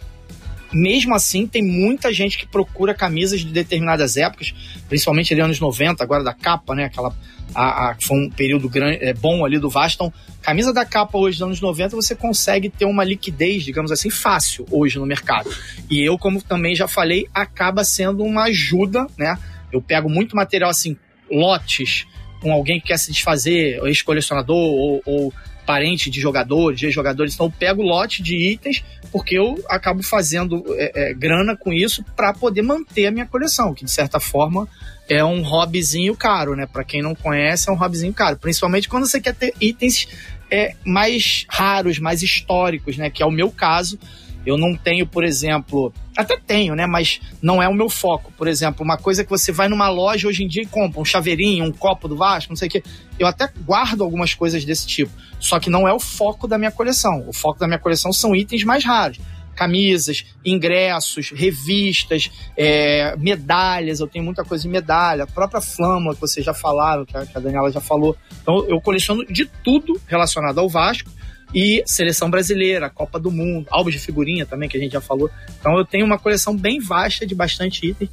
mesmo assim, tem muita gente que procura camisas de determinadas épocas, principalmente ali anos 90, agora da capa, né? Aquela. A, a, foi um período grande, é, bom ali do Vasco. Então, camisa da capa hoje anos 90, você consegue ter uma liquidez, digamos assim, fácil hoje no mercado. E eu, como também já falei, acaba sendo uma ajuda, né? Eu pego muito material assim, lotes, com alguém que quer se desfazer, ex-colecionador ou, ou parente de jogadores, de jogadores, então eu pego lote de itens porque eu acabo fazendo é, é, grana com isso para poder manter a minha coleção, que de certa forma é um hobbyzinho caro, né? Para quem não conhece, é um hobbyzinho caro, principalmente quando você quer ter itens é, mais raros, mais históricos, né? Que é o meu caso. Eu não tenho, por exemplo, até tenho, né? Mas não é o meu foco. Por exemplo, uma coisa que você vai numa loja hoje em dia e compra um chaveirinho, um copo do Vasco, não sei o quê. Eu até guardo algumas coisas desse tipo. Só que não é o foco da minha coleção. O foco da minha coleção são itens mais raros camisas, ingressos, revistas, é, medalhas. Eu tenho muita coisa de medalha, a própria flâmula que você já a, que a Daniela já falou. Então eu coleciono de tudo relacionado ao Vasco e seleção brasileira, Copa do Mundo, álbuns de figurinha também, que a gente já falou. Então eu tenho uma coleção bem vasta de bastante item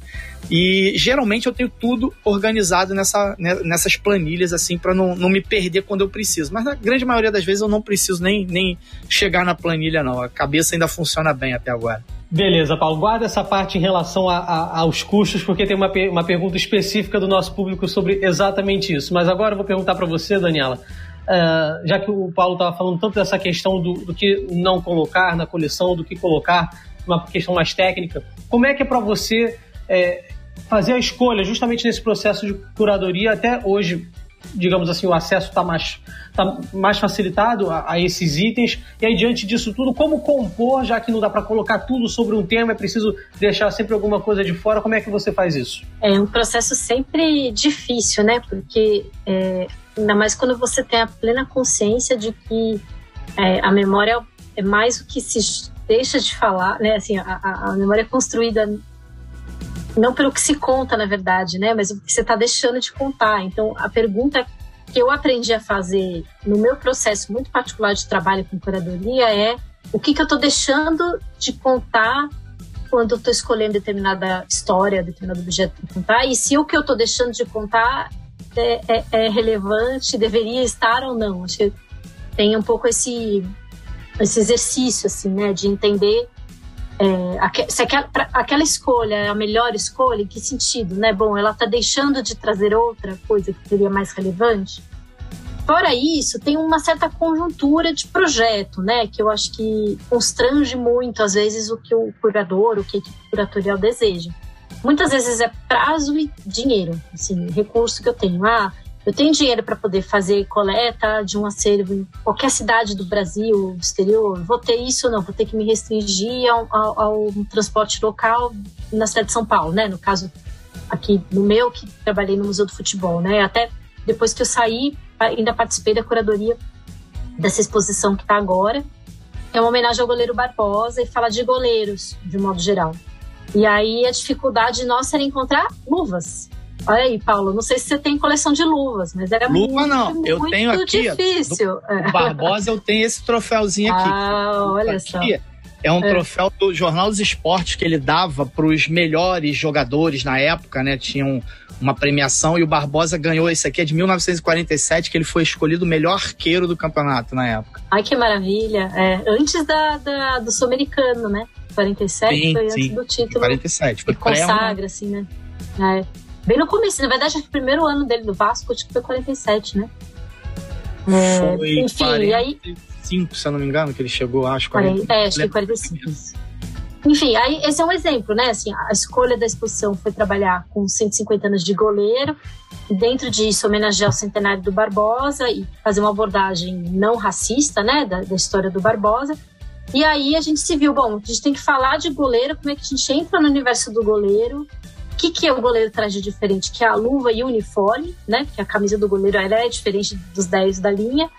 e geralmente eu tenho tudo organizado nessa, né, nessas planilhas assim para não, não me perder quando eu preciso. Mas na grande maioria das vezes eu não preciso nem, nem chegar na planilha não, a cabeça ainda funciona bem até agora. Beleza, Paulo. Guarda essa parte em relação a, a, aos custos, porque tem uma, uma pergunta específica do nosso público sobre exatamente isso. Mas agora eu vou perguntar para você, Daniela. Uh, já que o Paulo estava falando tanto dessa questão do, do, que não colocar na coleção, do que colocar, uma questão mais técnica, como é que é para você é, fazer a escolha justamente nesse processo de curadoria? Até hoje, digamos assim, o acesso está mais, tá mais facilitado a, a, esses itens, e aí diante disso tudo, como compor, já que não dá para colocar tudo sobre um tema, é preciso deixar sempre alguma coisa de fora, como é que você faz isso? É um processo sempre difícil, né? Porque é, Ainda mais quando você tem a plena consciência de que é, a memória é mais o que se deixa de falar, né? Assim, a, a memória é construída não pelo que se conta, na verdade, né? Mas o que você está deixando de contar. Então, a pergunta que eu aprendi a fazer no meu processo muito particular de trabalho com curadoria é o que, que eu estou deixando de contar quando eu estou escolhendo determinada história, determinado objeto para contar, e se o que eu estou deixando de contar é, é, é, relevante, deveria estar ou não. Acho que tem um pouco esse, esse exercício, assim, né, de entender é, se aquela, aquela escolha é a melhor escolha, em que sentido, né? Bom, ela está deixando de trazer outra coisa que seria mais relevante. Fora isso, tem uma certa conjuntura de projeto, né? Que eu acho que constrange muito, às vezes, o que o curador, o que equipe curatorial deseja. Muitas vezes é prazo e dinheiro, assim, recurso que eu tenho. Ah, eu tenho dinheiro para poder fazer coleta de um acervo em qualquer cidade do Brasil, do exterior. Vou ter isso ou não? Vou ter que me restringir ao, ao, ao, transporte local na cidade de São Paulo, né? No caso aqui no meu, que trabalhei no Museu do Futebol, né? Até depois que eu saí, ainda participei da curadoria dessa exposição que está agora. É uma homenagem ao goleiro Barbosa e fala de goleiros, de modo geral. E aí a dificuldade nossa era encontrar luvas. Olha aí, Paulo, não sei se você tem coleção de luvas, mas era Luva muito, não, muito, eu tenho aqui, difícil. Do, Barbosa eu tenho esse troféuzinho aqui. Ah, olha aqui, só. É um é. troféu do Jornal dos Esportes que ele dava para os melhores jogadores na época, né? Tinham uma premiação e o Barbosa ganhou esse aqui, é de 1947, que ele foi escolhido o melhor arqueiro do campeonato na época. Ai, que maravilha. É, antes da, da do Sul-Americano, né? 47 sim, foi antes do título. 47. Foi consagra, assim, né? É. Bem no começo, na verdade, acho que o primeiro ano dele do Vasco, acho que foi 47, né? É, foi enfim, 45, e aí... se eu não me engano, que ele chegou, acho. 40, é, acho que 45. Enfim, aí esse é um exemplo, né? Assim, a escolha da exposição foi trabalhar com 150 anos de goleiro, dentro disso homenagear o centenário do Barbosa e fazer uma abordagem não racista, né, da, da história do Barbosa. E aí a gente se viu, bom, a gente tem que falar de goleiro, como é que a gente entra no universo do goleiro, o que, que é o goleiro traz de diferente? Que é a luva e o uniforme, né? Porque a camisa do goleiro é diferente dos 10 da linha.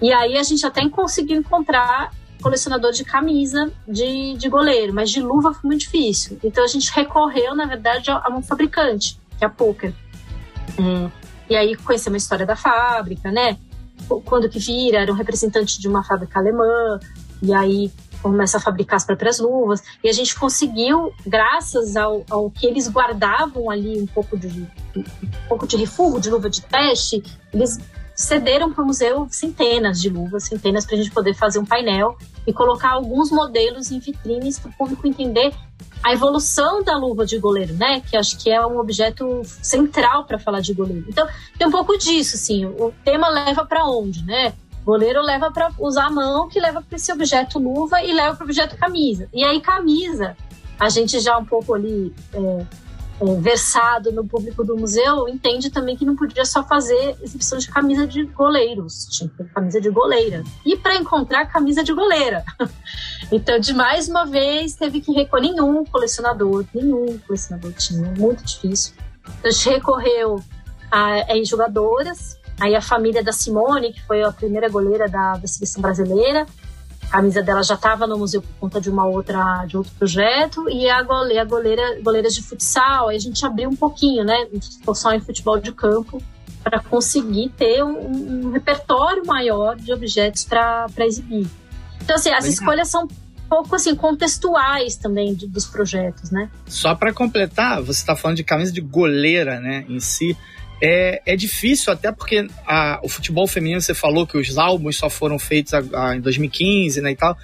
E aí a gente até conseguiu encontrar colecionador de camisa de, de goleiro, mas de luva foi muito difícil. Então a gente recorreu, na verdade, a, um fabricante, que é a Poker. Hum, e aí conhecemos a história da fábrica, né? Quando que vira, era um representante de uma fábrica alemã, e aí começa a fabricar as próprias luvas. E a gente conseguiu, graças ao, ao que eles guardavam ali um pouco de um pouco de refúgio de luva de teste, eles cederam para o museu centenas de luvas, centenas para a gente poder fazer um painel e colocar alguns modelos em vitrines para o público entender a evolução da luva de goleiro, né? Que acho que é um objeto central para falar de goleiro. Então, tem um pouco disso, assim. O tema leva para onde, né? Goleiro leva para usar a mão, que leva para esse objeto luva e leva para o objeto camisa. E aí, camisa, a gente já um pouco ali é, é, versado no público do museu, entende também que não podia só fazer exibição de camisa de goleiros, ter camisa de goleira. E para encontrar camisa de goleira. então, de mais uma vez, teve que recolher nenhum colecionador, nenhum colecionador tinha, muito difícil. Então, a gente recorreu a, a jogadoras, aí a família da Simone, que foi a primeira goleira da, da seleção brasileira, a camisa dela já estava no museu por conta de uma outra de outro projeto e a goleira, goleira goleiras de futsal aí a gente abriu um pouquinho né só em futebol de campo para conseguir ter um, um, repertório maior de objetos para exibir. Então assim as escolhas são pouco assim contextuais também de, dos projetos né? Só para completar você está falando de camisa de goleira né em si é, é difícil, até porque a, o futebol feminino, você falou que os álbuns só foram feitos a, a, em 2015 né, e tal.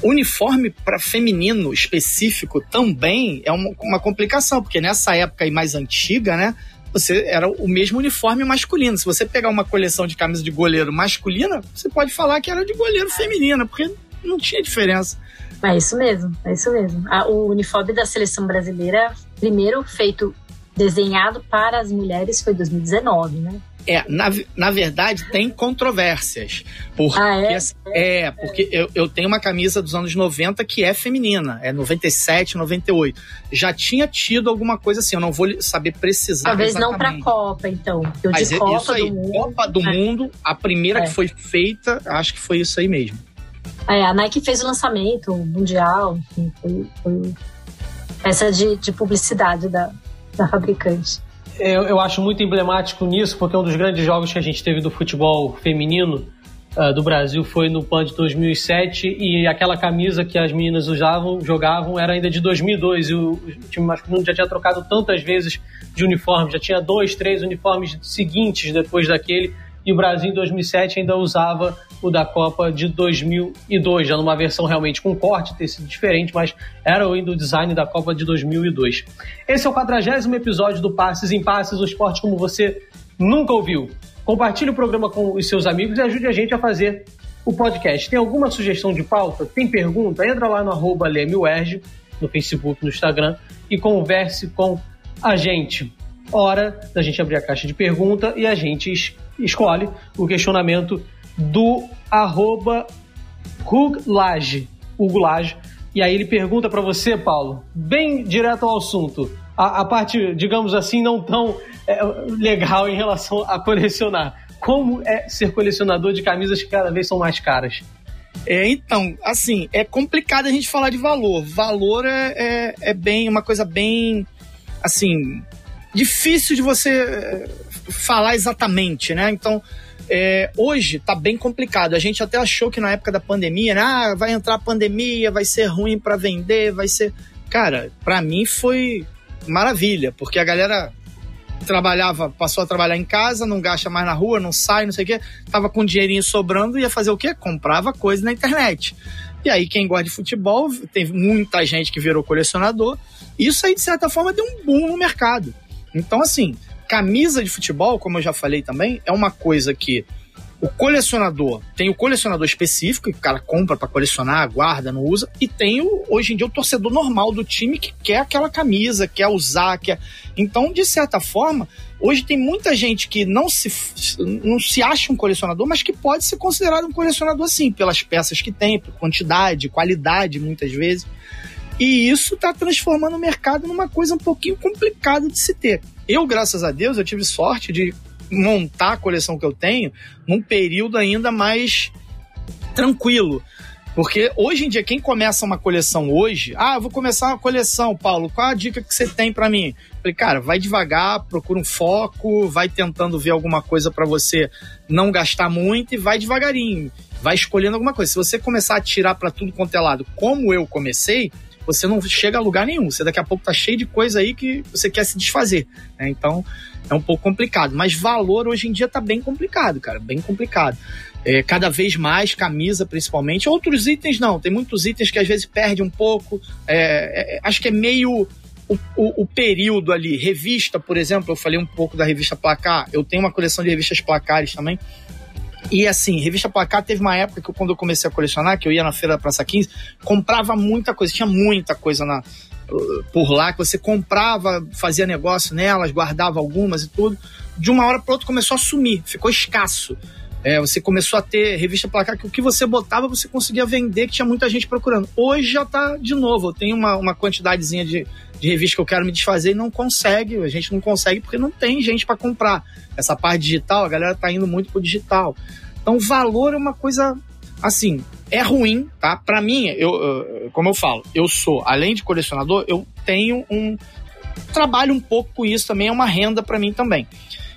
Uniforme para feminino específico também é uma, uma complicação, porque nessa época aí mais antiga, né? Você era o mesmo uniforme masculino. Se você pegar uma coleção de camisas de goleiro masculina, você pode falar que era de goleiro feminina, porque não tinha diferença. É isso mesmo, é isso mesmo. o uniforme da seleção brasileira, primeiro feito desenhado para as mulheres foi 2019, né? É, na, na verdade, tem controvérsias. Porque, ah, é? é, porque eu, eu tenho uma camisa dos anos 90 que é feminina, é 97, 98. Já tinha tido alguma coisa assim, eu não vou saber precisar. Talvez exatamente. não para Copa, então. Eu Mas de Copa isso aí, do Mundo, Copa do é. Mundo, a primeira é. que foi feita, acho que foi isso aí mesmo. É, a Nike fez o lançamento mundial, enfim, foi, foi peça de, de publicidade da, da fabricante. Eu, eu acho muito emblemático nisso, porque um dos grandes jogos que a gente teve do futebol feminino uh, do Brasil foi no PAN de 2007 e aquela camisa que as meninas usavam, jogavam, era ainda de 2002 e o, o time masculino já tinha trocado tantas vezes de uniforme, já tinha dois, três uniformes seguintes depois daquele e o Brasil em 2007 ainda usava o da Copa de 2002, já numa versão realmente com corte, ter sido diferente, mas era ainda o design da Copa de 2002. Esse é o quadragésimo episódio do Passes em Passes, o esporte como você nunca ouviu. Compartilhe o programa com os seus amigos e ajude a gente a fazer o podcast. Tem alguma sugestão de pauta? Tem pergunta? Entra lá no arroba no Facebook, no Instagram e converse com a gente. Hora da gente abrir a caixa de pergunta e a gente escolhe o questionamento do arroba Huglage, Huglage. E aí ele pergunta para você, Paulo, bem direto ao assunto, a, a parte, digamos assim, não tão é, legal em relação a colecionar. Como é ser colecionador de camisas que cada vez são mais caras? É, então, assim, é complicado a gente falar de valor. Valor é, é, é bem uma coisa bem, assim, difícil de você é, falar exatamente, né? Então, é, hoje tá bem complicado. A gente até achou que na época da pandemia, né, ah, vai entrar a pandemia, vai ser ruim para vender, vai ser. Cara, para mim foi maravilha, porque a galera trabalhava, passou a trabalhar em casa, não gasta mais na rua, não sai, não sei o quê, tava com dinheirinho sobrando, ia fazer o quê? Comprava coisa na internet. E aí, quem gosta de futebol, teve muita gente que virou colecionador. Isso aí, de certa forma, deu um boom no mercado. Então, assim, camisa de futebol, como eu já falei também, é uma coisa que o colecionador tem o colecionador específico, que o cara compra para colecionar, guarda, não usa, e tem o, hoje em dia o torcedor normal do time que quer aquela camisa, quer usar, quer. Então, de certa forma, hoje tem muita gente que não se, não se acha um colecionador, mas que pode ser considerado um colecionador sim, pelas peças que tem, por quantidade, qualidade, muitas vezes. E isso está transformando o mercado numa coisa um pouquinho complicada de se ter. Eu, graças a Deus, eu tive sorte de montar a coleção que eu tenho num período ainda mais tranquilo. Porque hoje em dia, quem começa uma coleção hoje, ah, eu vou começar uma coleção, Paulo, qual a dica que você tem para mim? falei, cara, vai devagar, procura um foco, vai tentando ver alguma coisa para você não gastar muito e vai devagarinho, vai escolhendo alguma coisa. Se você começar a tirar para tudo quanto é lado, como eu comecei, você não chega a lugar nenhum. Você daqui a pouco tá cheio de coisa aí que você quer se desfazer. Né? Então é um pouco complicado. Mas valor hoje em dia tá bem complicado, cara, bem complicado. É, cada vez mais, camisa principalmente. Outros itens não, tem muitos itens que às vezes perde um pouco. É, é, acho que é meio o, o, o, período ali. Revista, por exemplo, eu falei um pouco da revista Placar. Eu tenho uma coleção de revistas placares também. E assim, revista Placar teve uma época que quando eu comecei a colecionar, que eu ia na feira da Praça 15, comprava muita coisa, tinha muita coisa na, por lá, que você comprava, fazia negócio nelas, guardava algumas e tudo. De uma hora para outra começou a sumir, ficou escasso. É, você começou a ter revista placar que o que você botava você conseguia vender, que tinha muita gente procurando. Hoje já tá de novo, eu tenho uma, uma quantidadezinha de, de revista que eu quero me desfazer e não consegue, a gente não consegue porque não tem gente para comprar. Essa parte digital, a galera tá indo muito pro digital. Então, valor é uma coisa assim, é ruim, tá? Para mim, eu, como eu falo, eu sou, além de colecionador, eu tenho um trabalho um pouco com isso também, é uma renda para mim também.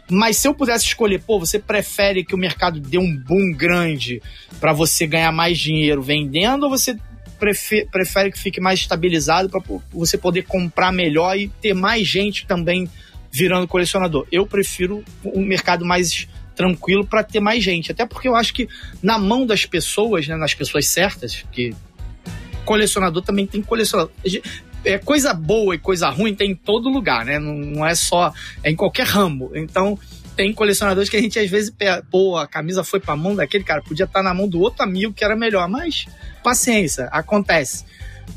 Mas se eu pudesse escolher, pô, você prefere que o mercado dê um boom grande para você ganhar mais dinheiro vendendo ou você prefere, que fique mais estabilizado para você poder comprar melhor e ter mais gente também virando colecionador? Eu prefiro um mercado mais tranquilo para ter mais gente. Até porque eu acho que na mão das pessoas, né, nas pessoas certas, que colecionador também tem colecionador. É, coisa boa e coisa ruim tem em todo lugar, né? Não, não é só. É em qualquer ramo. Então, tem colecionadores que a gente às vezes, pô, a camisa foi pra mão daquele cara, podia estar tá na mão do outro amigo que era melhor, mas paciência, acontece.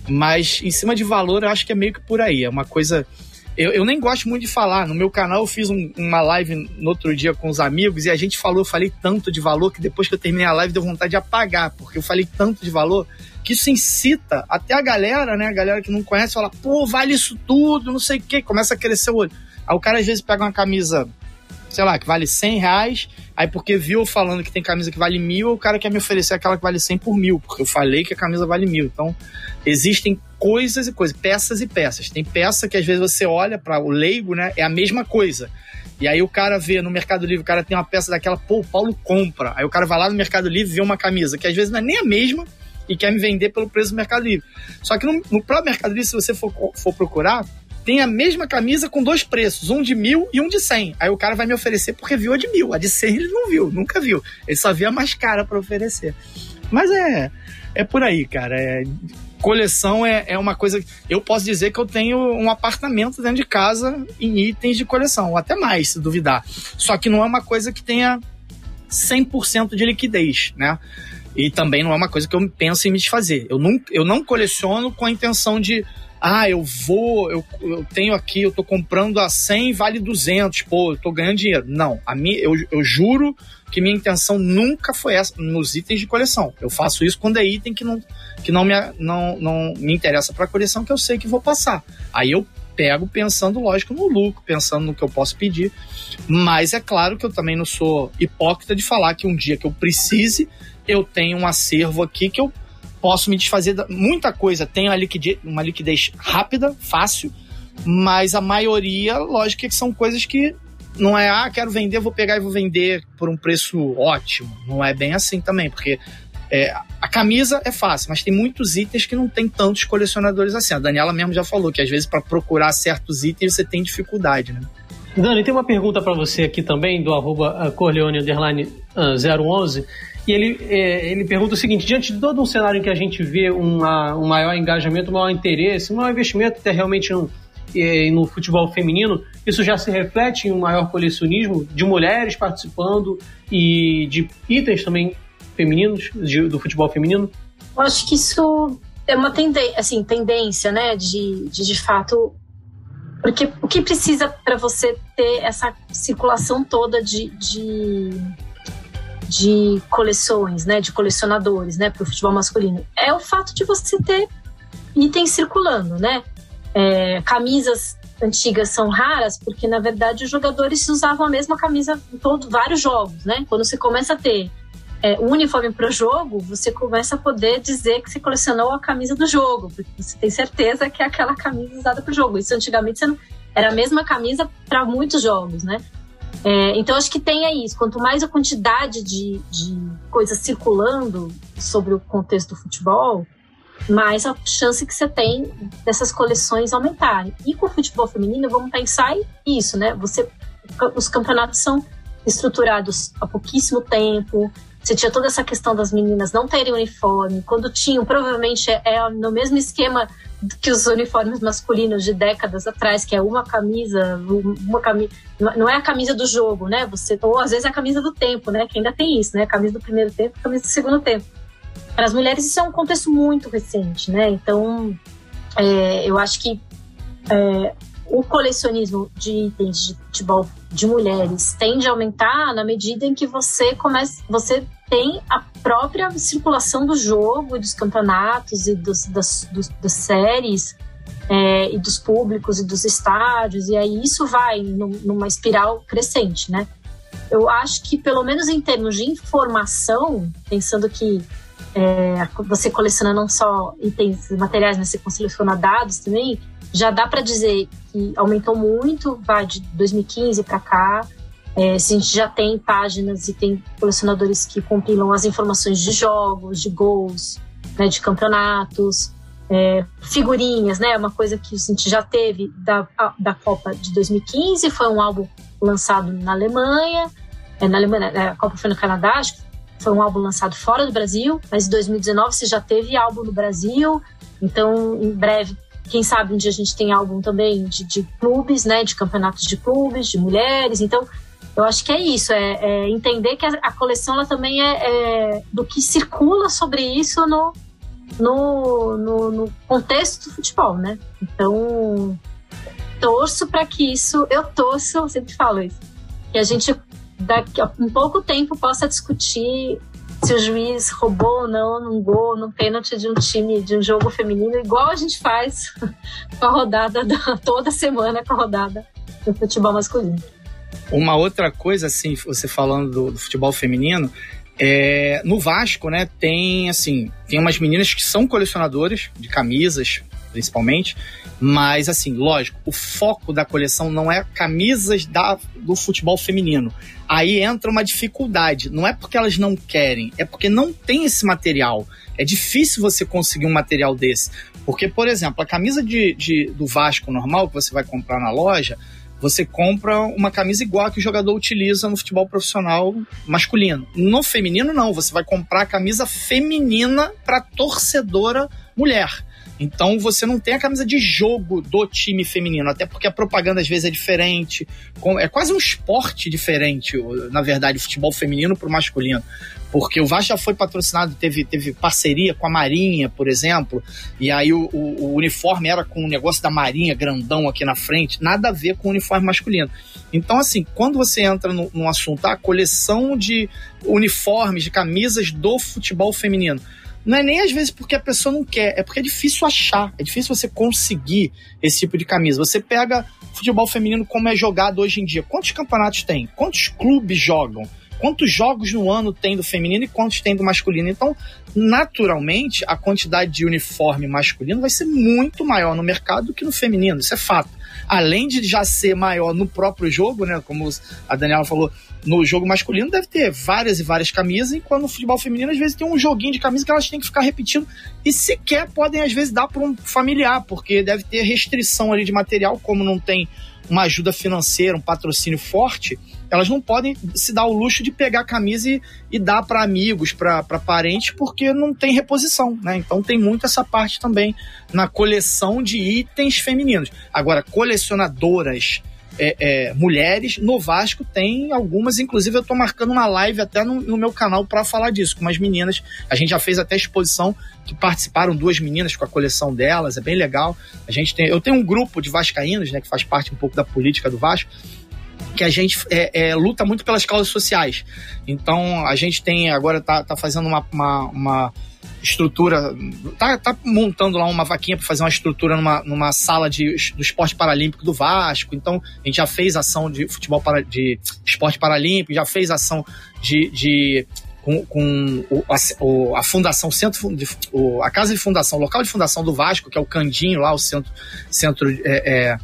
Mas em cima de valor, eu acho que é meio que por aí. É uma coisa eu, eu nem gosto muito de falar. No meu canal eu fiz um, uma live no outro dia com os amigos e a gente falou, eu falei tanto de valor que depois que eu terminei a live deu vontade de apagar, porque eu falei tanto de valor que isso incita até a galera, né? A galera que não conhece fala, pô, vale isso tudo, não sei o quê, começa a crescer o olho. Aí o cara às vezes pega uma camisa sei lá, que vale 100 reais, aí porque viu falando que tem camisa que vale mil, o cara quer me oferecer aquela que vale 100 por mil, porque eu falei que a camisa vale mil. Então, existem coisas e coisas, peças e peças. Tem peça que às vezes você olha para o leigo, né, é a mesma coisa. E aí o cara vê no Mercado Livre, o cara tem uma peça daquela, pô, o Paulo compra. Aí o cara vai lá no Mercado Livre e vê uma camisa que às vezes não é nem a mesma e quer me vender pelo preço do Mercado Livre. Só que no, no próprio Mercado Livre, se você for, for procurar, tem a mesma camisa com dois preços, um de mil e um de cem. Aí o cara vai me oferecer porque viu a de mil. A de cem ele não viu, nunca viu. Ele só via a mais cara para oferecer. Mas é, é por aí, cara. É, coleção é, é uma coisa. Eu posso dizer que eu tenho um apartamento dentro de casa em itens de coleção, ou até mais, se duvidar. Só que não é uma coisa que tenha 100% de liquidez, né? E também não é uma coisa que eu penso em me desfazer. Eu não, eu não coleciono com a intenção de ah, eu vou, eu, eu tenho aqui, eu tô comprando a 100, vale 200, pô, eu tô ganhando dinheiro. Não, a mim, eu, eu juro que minha intenção nunca foi essa nos itens de coleção. Eu faço isso quando é item que não, que não, me, não, não me interessa para coleção, que eu sei que vou passar. Aí eu pego pensando, lógico, no lucro, pensando no que eu posso pedir. Mas é claro que eu também não sou hipócrita de falar que um dia que eu precise, eu tenho um acervo aqui que eu posso me desfazer de muita coisa. Tem uma liquidez, uma liquidez rápida, fácil, mas a maioria, lógico, que são coisas que não é, ah, quero vender, vou pegar e vou vender por um preço ótimo. Não é bem assim também, porque é, a camisa é fácil, mas tem muitos itens que não tem tantos colecionadores assim. A Daniela mesmo já falou que às vezes para procurar certos itens você tem dificuldade, né? Dani, tem uma pergunta para você aqui também, do arroba Corleone 011. E ele, é, ele pergunta o seguinte: diante de todo um cenário em que a gente vê uma, um maior engajamento, um maior interesse, um maior investimento até realmente no, é, no futebol feminino, isso já se reflete em um maior colecionismo de mulheres participando e de itens também femininos, de, do futebol feminino? Eu acho que isso é uma tendência, assim, tendência, né, de, de de fato porque o que precisa para você ter essa circulação toda de, de de coleções, né, de colecionadores, né, para o futebol masculino, é o fato de você ter itens circulando, né? É, camisas antigas são raras porque na verdade os jogadores usavam a mesma camisa em todos vários jogos, né? Quando você começa a ter é, um uniforme para o jogo, você começa a poder dizer que você colecionou a camisa do jogo, porque você tem certeza que é aquela camisa usada para o jogo. Isso antigamente não, era a mesma camisa para muitos jogos, né? É, então, acho que tem aí isso. Quanto mais a quantidade de, de coisas circulando sobre o contexto do futebol, mais a chance que você tem dessas coleções aumentarem. E com o futebol feminino, vamos pensar isso, né? Você, os campeonatos são estruturados há pouquíssimo tempo, você tinha toda essa questão das meninas não terem uniforme. Quando tinham, provavelmente é, é no mesmo esquema que os uniformes masculinos de décadas atrás, que é uma camisa, uma camisa, não é a camisa do jogo, né? Você ou às vezes é a camisa do tempo, né? Que ainda tem isso, né? Camisa do primeiro tempo, camisa do segundo tempo. Para as mulheres isso é um contexto muito recente, né? Então, é, eu acho que é, o colecionismo de itens de futebol de mulheres tende a aumentar na medida em que você começa, você tem a própria circulação do jogo dos campeonatos e dos, das, dos, das séries é, e dos públicos e dos estádios e aí isso vai numa espiral crescente, né? Eu acho que pelo menos em termos de informação, pensando que é, você coleciona não só itens materiais, mas você coleciona dados também, já dá para dizer que aumentou muito, vai de 2015 para cá. É, a gente já tem páginas e tem colecionadores que compilam as informações de jogos, de gols, né, de campeonatos, é, figurinhas, né? Uma coisa que a gente já teve da, da Copa de 2015, foi um álbum lançado na Alemanha, é, na Alemanha, é, a Copa foi no Canadá, acho que foi um álbum lançado fora do Brasil, mas em 2019 você já teve álbum no Brasil, então em breve quem sabe um dia a gente tem álbum também de, de clubes, né? De campeonatos de clubes, de mulheres. Então, eu acho que é isso, é, é entender que a, a coleção ela também é, é, do que circula sobre isso no, no, no, no, contexto do futebol, né? Então, torço para que isso, eu torço, eu sempre falo isso, que a gente daqui a um pouco tempo possa discutir se o juiz roubou ou não num gol, num pênalti de um time, de um jogo feminino, igual a gente faz com a rodada da, toda semana com a rodada do futebol masculino. Uma outra coisa, assim, você falando do, do futebol feminino, é, no Vasco, né, tem assim, tem umas meninas que são colecionadoras de camisas, principalmente, mas assim, lógico, o foco da coleção não é camisas da, do futebol feminino. Aí entra uma dificuldade. Não é porque elas não querem, é porque não tem esse material. É difícil você conseguir um material desse. Porque, por exemplo, a camisa de, de do Vasco normal que você vai comprar na loja, você compra uma camisa igual a que o jogador utiliza no futebol profissional masculino. No feminino, não. Você vai comprar a camisa feminina para torcedora mulher. Então você não tem a camisa de jogo do time feminino, até porque a propaganda às vezes é diferente. É quase um esporte diferente, na verdade, o futebol feminino para o masculino. Porque o Vasco já foi patrocinado, teve, teve parceria com a Marinha, por exemplo, e aí o, o, o uniforme era com o negócio da Marinha grandão aqui na frente, nada a ver com o uniforme masculino. Então, assim, quando você entra no, no assunto, a coleção de uniformes, de camisas do futebol feminino não é nem às vezes porque a pessoa não quer, é porque é difícil achar, é difícil você conseguir esse tipo de camisa. Você pega futebol feminino como é jogado hoje em dia. Quantos campeonatos tem? Quantos clubes jogam? Quantos jogos no ano tem do feminino e quantos tem do masculino? Então, naturalmente, a quantidade de uniforme masculino vai ser muito maior no mercado do que no feminino, isso é fato. Além de já ser maior no próprio jogo, né? Como a Daniela falou, no jogo masculino deve ter várias e várias camisas, enquanto no futebol feminino às vezes tem um joguinho de camisa que elas têm que ficar repetindo e sequer podem às vezes dar para um familiar, porque deve ter restrição ali de material, como não tem uma ajuda financeira, um patrocínio forte, elas não podem se dar o luxo de pegar a camisa e, e dar para amigos, para parentes, porque não tem reposição, né? Então tem muito essa parte também na coleção de itens femininos. Agora, colecionadoras é, é, mulheres no Vasco tem algumas, inclusive eu estou marcando uma live até no, no meu canal para falar disso, com umas meninas. A gente já fez até exposição que participaram duas meninas com a coleção delas, é bem legal. A gente tem, eu tenho um grupo de vascaínos, né, que faz parte um pouco da política do Vasco que a gente é, é, luta muito pelas causas sociais. Então a gente tem agora tá, tá fazendo uma, uma, uma estrutura, tá, tá montando lá uma vaquinha para fazer uma estrutura numa, numa sala de, do esporte paralímpico do Vasco. Então, a gente já fez ação de futebol para, de esporte paralímpico, já fez ação de, de com, com o, a, a, fundação, centro, de, o, a casa de fundação, local de fundação do Vasco, que é o Candinho lá, o centro, centro é, é,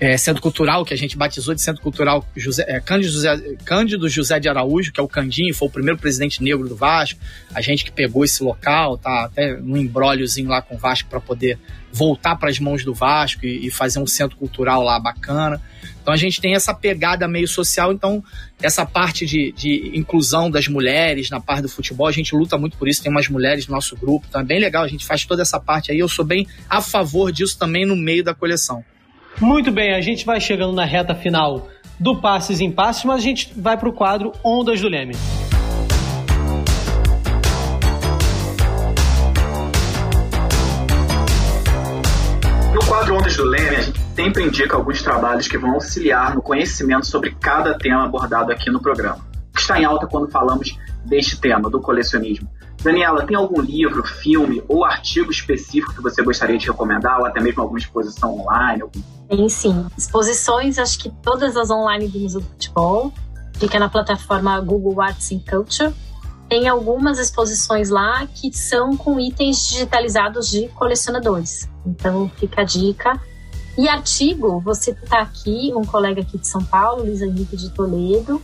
é, Centro Cultural, que a gente batizou de Centro Cultural José, é, Cândido, José, Cândido José de Araújo, que é o Candinho, foi o primeiro presidente negro do Vasco. A gente que pegou esse local, tá até num embróliozinho lá com o Vasco para poder voltar para as mãos do Vasco e, e, fazer um centro cultural lá bacana. Então a gente tem essa pegada meio social, então essa parte de, de inclusão das mulheres na parte do futebol, a gente luta muito por isso, tem umas mulheres no nosso grupo, então é bem legal, a gente faz toda essa parte aí, eu sou bem a favor disso também no meio da coleção. Muito bem, a gente vai chegando na reta final do Passes em Passes, mas a gente vai para o quadro Ondas do Leme. No quadro Ondas do Leme, a gente sempre indica alguns trabalhos que vão auxiliar no conhecimento sobre cada tema abordado aqui no programa. O que está em alta quando falamos deste tema, do colecionismo? Daniela, tem algum livro, filme ou artigo específico que você gostaria de recomendar, ou até mesmo alguma exposição online? Algum... Tem sim. Exposições, acho que todas as online do Museu do Futebol. Fica na plataforma Google Arts and Culture. Tem algumas exposições lá que são com itens digitalizados de colecionadores. Então fica a dica. E artigo, você está aqui, um colega aqui de São Paulo, Luiz Henrique de Toledo,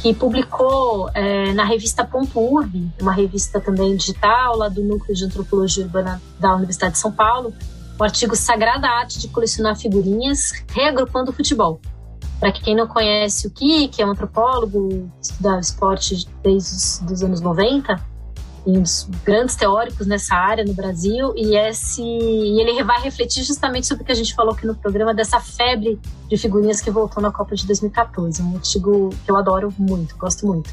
que publicou é, na revista Ponto Urb, uma revista também digital lá do Núcleo de Antropologia Urbana da Universidade de São Paulo, o artigo Sagrada Arte de Colecionar Figurinhas, reagrupando o futebol. Para quem não conhece o Kik, é um antropólogo, estuda esporte desde os anos 90, um dos grandes teóricos nessa área no Brasil e esse e ele vai refletir justamente sobre o que a gente falou aqui no programa dessa febre de figurinhas que voltou na Copa de 2014, um artigo que eu adoro muito, gosto muito.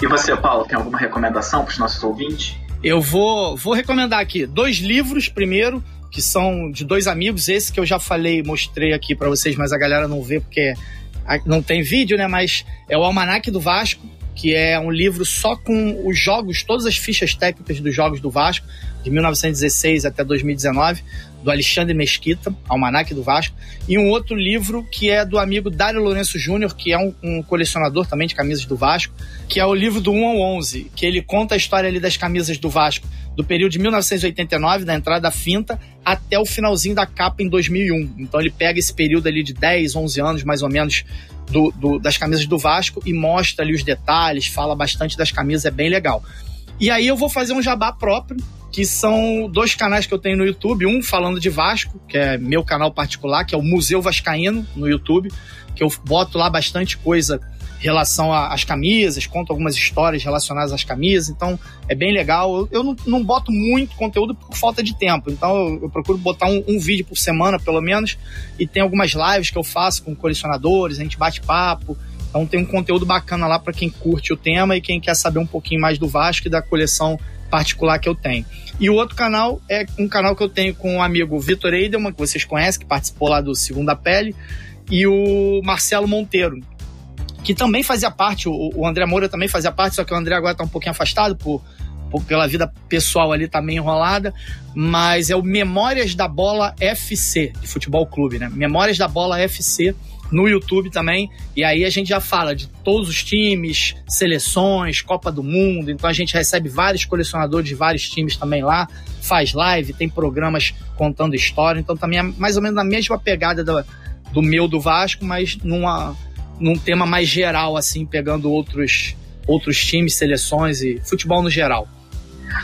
E você, Paulo, tem alguma recomendação para os nossos ouvintes? Eu vou, vou recomendar aqui dois livros primeiro que são de dois amigos, esse que eu já falei, mostrei aqui para vocês, mas a galera não vê porque não tem vídeo, né? Mas é o Almanac do Vasco, que é um livro só com os jogos, todas as fichas técnicas dos jogos do Vasco, de 1916 até 2019. Do Alexandre Mesquita, Almanac do Vasco, e um outro livro que é do amigo Dário Lourenço Júnior, que é um, um, colecionador também de camisas do Vasco, que é o livro do 1 ao 11, que ele conta a história ali das camisas do Vasco, do período de 1989, da entrada da finta, até o finalzinho da capa em 2001. Então ele pega esse período ali de 10, 11 anos, mais ou menos, do, do, das camisas do Vasco e mostra ali os detalhes, fala bastante das camisas, é bem legal. E aí eu vou fazer um jabá próprio, que são dois canais que eu tenho no YouTube. Um falando de Vasco, que é meu canal particular, que é o Museu Vascaíno no YouTube, que eu boto lá bastante coisa em relação às camisas, conto algumas histórias relacionadas às camisas, então é bem legal. Eu, não, não, boto muito conteúdo por falta de tempo, então eu, eu procuro botar um, um, vídeo por semana, pelo menos, e tem algumas lives que eu faço com colecionadores, a gente bate papo. Então tem um conteúdo bacana lá para quem curte o tema e quem quer saber um pouquinho mais do Vasco e da coleção particular que eu tenho. E o outro canal é um canal que eu tenho com o amigo Vitor Eidelman, que vocês conhecem, que participou lá do Segunda Pele, e o Marcelo Monteiro, que também fazia parte, o, o André Moura também fazia parte, só que o André agora está um pouquinho afastado por, por, pela vida pessoal ali tá meio enrolada, mas é o Memórias da Bola FC, de futebol clube, né? Memórias da Bola FC, no YouTube também. E aí a gente já fala de todos os times, seleções, Copa do Mundo. Então a gente recebe vários colecionadores de vários times também lá, faz live, tem programas contando história. Então também é mais ou menos na mesma pegada do, do meu do Vasco, mas numa, num tema mais geral, assim, pegando outros, outros times, seleções e futebol no geral.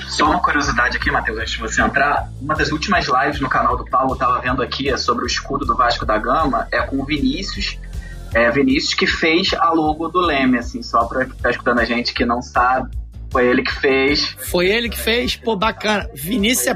Só uma curiosidade aqui, Matheus, antes de você entrar. Uma das últimas lives no canal do Paulo, estava vendo aqui, é sobre o escudo do Vasco da Gama, é com o Vinícius. É, Vinícius que fez a logo do Leme, assim, só para quem tá escutando a gente que não sabe. Foi ele que fez. Foi ele que fez? Pô, bacana. Vinícius é,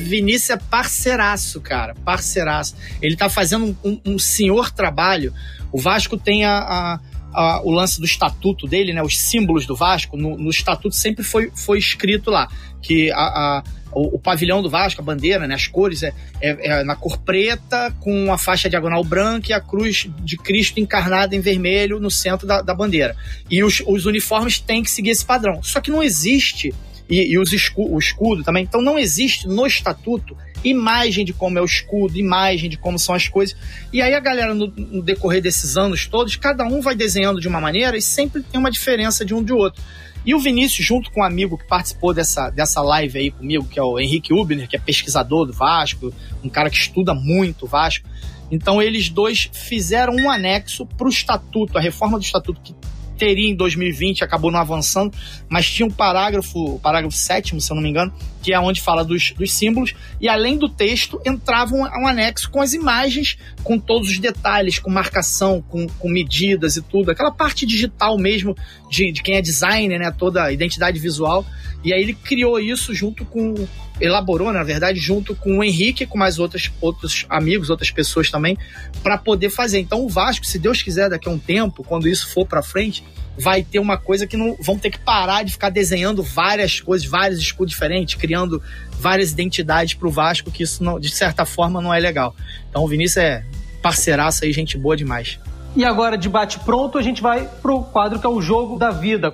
Vinícius é parceiraço, cara. Parceiraço. Ele tá fazendo um, um, um senhor trabalho. O Vasco tem a, a a, o lance do estatuto dele, né, os símbolos do Vasco, no, no estatuto sempre foi, foi escrito lá que a, a o, o, pavilhão do Vasco, a bandeira, né, as cores, é, é, é, na cor preta, com a faixa diagonal branca e a cruz de Cristo encarnada em vermelho no centro da, da bandeira. E os, os uniformes têm que seguir esse padrão. Só que não existe, e, e os escu, o escudo também, então não existe no estatuto imagem de como é o escudo, imagem de como são as coisas. E aí a galera, no, no, decorrer desses anos todos, cada um vai desenhando de uma maneira e sempre tem uma diferença de um de outro. E o Vinícius, junto com um amigo que participou dessa, dessa live aí comigo, que é o Henrique Ubner, que é pesquisador do Vasco, um cara que estuda muito o Vasco. Então eles dois fizeram um anexo para o estatuto, a reforma do estatuto que teria em 2020, acabou não avançando, mas tinha um parágrafo, parágrafo sétimo, se eu não me engano, que é onde fala dos, dos símbolos, e além do texto entrava um, um, anexo com as imagens, com todos os detalhes, com marcação, com, com medidas e tudo, aquela parte digital mesmo de, de quem é designer, né, toda a identidade visual, e aí ele criou isso junto com, elaborou, na verdade, junto com o Henrique, com mais outras, outros amigos, outras pessoas também, para poder fazer. Então o Vasco, se Deus quiser, daqui a um tempo, quando isso for para frente, vai ter uma coisa que não vão ter que parar de ficar desenhando várias coisas, vários escudos diferentes, criando várias identidades para o Vasco, que isso não, de certa forma não é legal. Então o Vinícius é parceiraça aí, gente boa demais. E agora, debate pronto, a gente vai pro quadro que é o jogo da vida.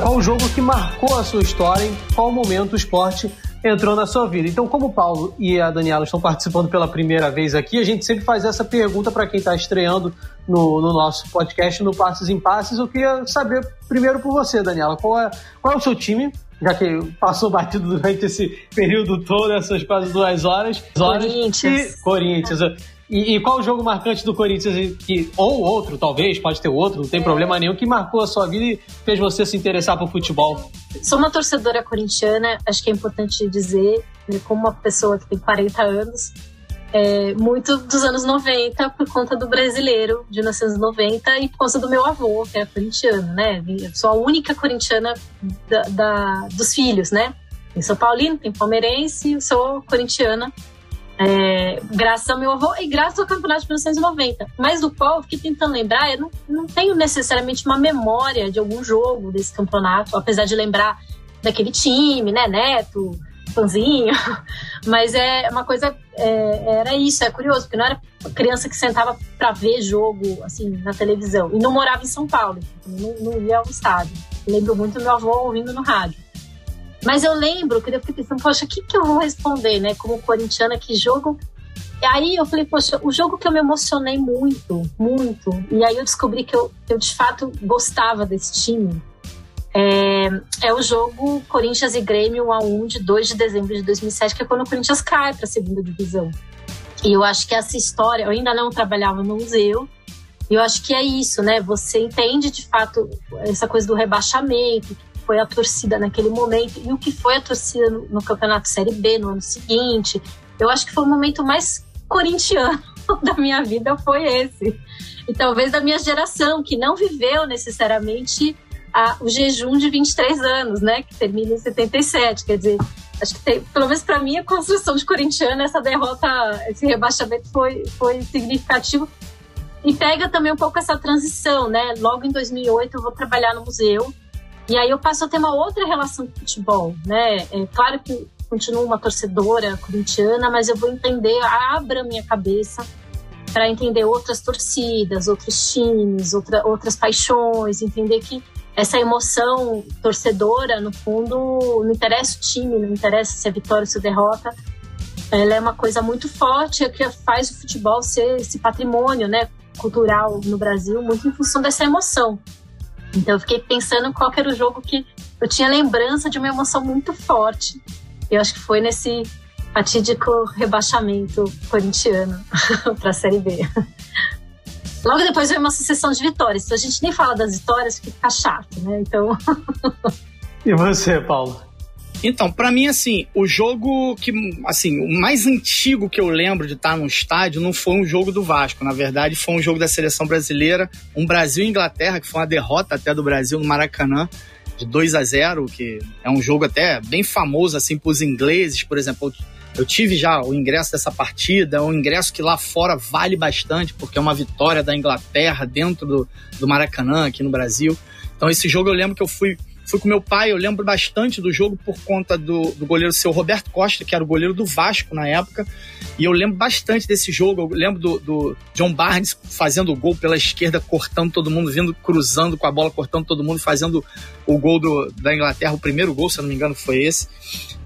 Qual o jogo que marcou a sua história? Em qual momento o esporte entrou na sua vida. Então, como o Paulo e a Daniela estão participando pela primeira vez aqui, a gente sempre faz essa pergunta para quem está estreando no, no, nosso podcast, no Passos em Passos. Eu queria saber primeiro por você, Daniela, qual é, qual é o seu time? Já que passou batido durante esse período todo, essas quase duas horas. Corinthians. E, Corinthians. E, e, qual o jogo marcante do Corinthians, que, ou outro, talvez, pode ter outro, não tem problema nenhum, que marcou a sua vida e fez você se interessar por futebol? Sou uma torcedora corintiana, acho que é importante dizer, né, como uma pessoa que tem 40 anos, é, muito dos anos 90 por conta do brasileiro de 1990 e por causa do meu avô, que é corintiano, né? Eu sou a única corintiana da, da, dos filhos, né? Tem São Paulino, tem palmeirense, eu sou corintiana é, graças ao meu avô e graças ao campeonato de 1990. Mas do qual eu fiquei tentando lembrar, eu não, não tenho necessariamente uma memória de algum jogo desse campeonato, apesar de lembrar daquele time, né? Neto, fãzinho, mas é uma coisa, é, era isso, é curioso, porque não era criança que sentava para ver jogo, assim, na televisão, e não morava em São Paulo, não, não ia ao estádio. Lembro muito meu avô ouvindo no rádio. Mas eu lembro que eu fiquei pensando, poxa, o que, que eu vou responder, né, como corintiana, que jogo e aí eu falei, poxa, o jogo que eu me emocionei muito, muito, e aí eu descobri que eu, eu de fato gostava desse time, é, é o jogo Corinthians e Grêmio 1 a 1 de 2 de dezembro de 2007, que é quando o Corinthians cai para a segunda divisão. E eu acho que essa história, eu ainda não trabalhava no museu, e eu acho que é isso, né? Você entende de fato essa coisa do rebaixamento, que foi a torcida naquele momento, e o que foi a torcida no, no Campeonato Série B no ano seguinte. Eu acho que foi o momento mais corintiano da minha vida foi esse. E talvez da minha geração, que não viveu necessariamente a, o jejum de 23 anos, né? Que termina em 77. Quer dizer, acho que tem, pelo menos para mim, a construção de corintiano, essa derrota, esse rebaixamento foi, foi significativo. E pega também um pouco essa transição, né? Logo em 2008 eu vou trabalhar no museu. E aí eu passo a ter uma outra relação com futebol, né? É claro que continuo uma torcedora corintiana, mas eu vou entender, abra minha cabeça para entender outras torcidas, outros times, outra, outras paixões, entender que essa emoção torcedora, no fundo, não interessa o time, não interessa se é vitória ou se é derrota, ela é uma coisa muito forte que faz o futebol ser esse patrimônio né, cultural no Brasil, muito em função dessa emoção. Então eu fiquei pensando qual era o jogo que eu tinha lembrança de uma emoção muito forte eu acho que foi nesse fatídico rebaixamento corintiano para a Série B. Logo depois veio uma sucessão de vitórias. Então a gente nem fala das vitórias porque fica chato, né? Então. e você, Paulo? Então, para mim, assim, o jogo que, assim, o mais antigo que eu lembro de estar no estádio não foi um jogo do Vasco. Na verdade, foi um jogo da seleção brasileira, um Brasil e Inglaterra, que foi uma derrota até do Brasil no Maracanã de 2 a 0 que é um jogo até bem famoso assim para os ingleses, por exemplo. Eu tive já o ingresso dessa partida, é um ingresso que lá fora vale bastante, porque é uma vitória da Inglaterra dentro do, do Maracanã, aqui no Brasil. Então, esse jogo eu lembro que eu fui Fui com meu pai, eu lembro bastante do jogo por conta do, do goleiro seu Roberto Costa, que era o goleiro do Vasco na época. E eu lembro bastante desse jogo. Eu lembro do, do John Barnes fazendo o gol pela esquerda, cortando todo mundo, vindo cruzando com a bola, cortando todo mundo, fazendo o gol do, da Inglaterra. O primeiro gol, se eu não me engano, foi esse.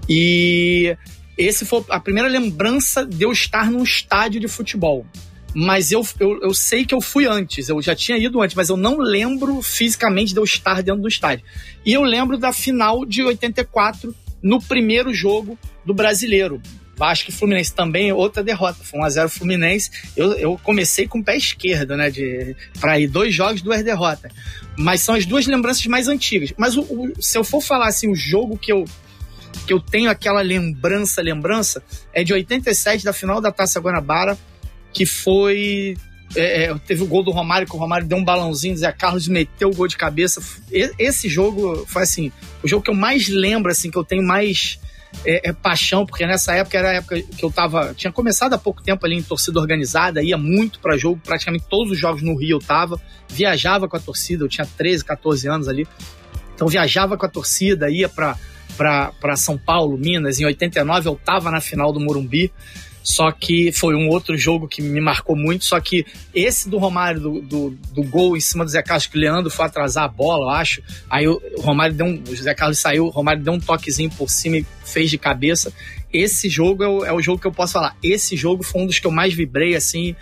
E esse foi a primeira lembrança de eu estar num estádio de futebol mas eu, eu, eu sei que eu fui antes, eu já tinha ido antes, mas eu não lembro fisicamente de eu estar dentro do estádio. E eu lembro da final de 84, no primeiro jogo do brasileiro. Vasco e Fluminense também, outra derrota. Foi 1x0 Fluminense. Eu, eu comecei com o pé esquerdo, né? De, pra ir dois jogos, duas derrotas. Mas são as duas lembranças mais antigas. Mas o, o, se eu for falar assim, o jogo que eu, que eu tenho aquela lembrança, lembrança, é de 87, da final da Taça Guanabara que foi é, é, teve o gol do Romário, que o Romário deu um balãozinho, Zé Carlos meteu o gol de cabeça. Esse jogo foi assim, o jogo que eu mais lembro, assim, que eu tenho mais é, é, paixão, porque nessa época era a época que eu tava. Tinha começado há pouco tempo ali em torcida organizada, ia muito para jogo, praticamente todos os jogos no Rio eu tava, viajava com a torcida, eu tinha 13, 14 anos ali. Então viajava com a torcida, ia para São Paulo, Minas. Em 89 eu tava na final do Morumbi. Só que foi um outro jogo que me marcou muito. Só que esse do Romário, do, do, do gol em cima do Zé Carlos, que o Leandro foi atrasar a bola, eu acho. Aí o Romário deu um. O Zé Carlos saiu, o Romário deu um toquezinho por cima e fez de cabeça. Esse jogo é o, é o jogo que eu posso falar. Esse jogo foi um dos que eu mais vibrei, assim.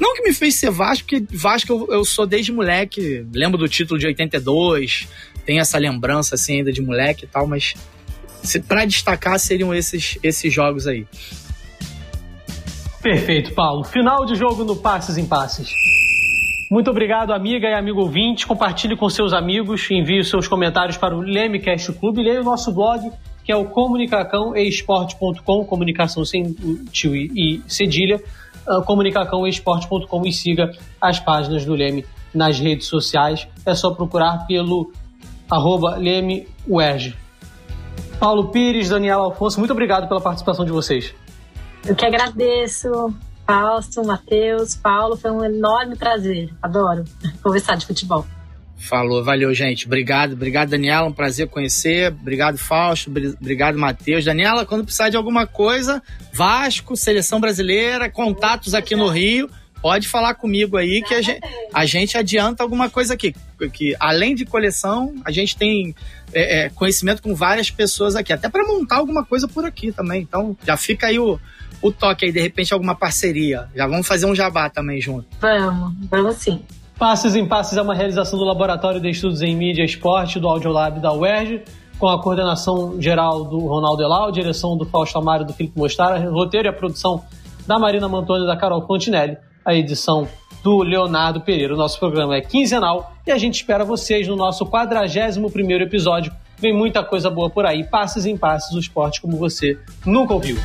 Não que me fez ser Vasco, porque Vasco eu, eu sou desde moleque. Lembro do título de 82, tem essa lembrança assim ainda de moleque e tal, mas para destacar seriam esses, esses jogos aí. Perfeito, Paulo. Final de jogo no Passes em Passes. Muito obrigado, amiga e amigo ouvinte. Compartilhe com seus amigos, envie seus comentários para o Lemecast Clube e leia o nosso blog, que é o comunicacãoesporte.com, comunicação sem tio e cedilha, uh, e siga as páginas do Leme nas redes sociais. É só procurar pelo arroba Leme Paulo Pires, Daniel Alfonso, muito obrigado pela participação de vocês. Eu que agradeço, Fausto, Matheus, Paulo, foi um enorme prazer. Adoro conversar de futebol. Falou, valeu, gente. Obrigado, obrigado, Daniela. Um prazer conhecer. Obrigado, Fausto. Obrigado, Matheus. Daniela, quando precisar de alguma coisa, Vasco, seleção brasileira, contatos aqui no Rio, pode falar comigo aí que a gente, a gente adianta alguma coisa aqui. Que além de coleção, a gente tem é, é, conhecimento com várias pessoas aqui, até para montar alguma coisa por aqui também. Então, já fica aí o, o toque aí, de repente, alguma parceria. Já vamos fazer um jabá também junto. Vamos, vamos sim. Passes em Passes é uma realização do Laboratório de Estudos em Mídia e Esporte do Audiolab da UERJ, com a coordenação geral do Ronaldo Elau, direção do Fausto Amaro do Felipe Mostara, roteiro e a produção da Marina Mantoni e da Carol Fontinelli, a edição do Leonardo Pereira. O nosso programa é quinzenal e a gente espera vocês no nosso 41º episódio. Vem muita coisa boa por aí, passes em passes, o esporte como você nunca ouviu.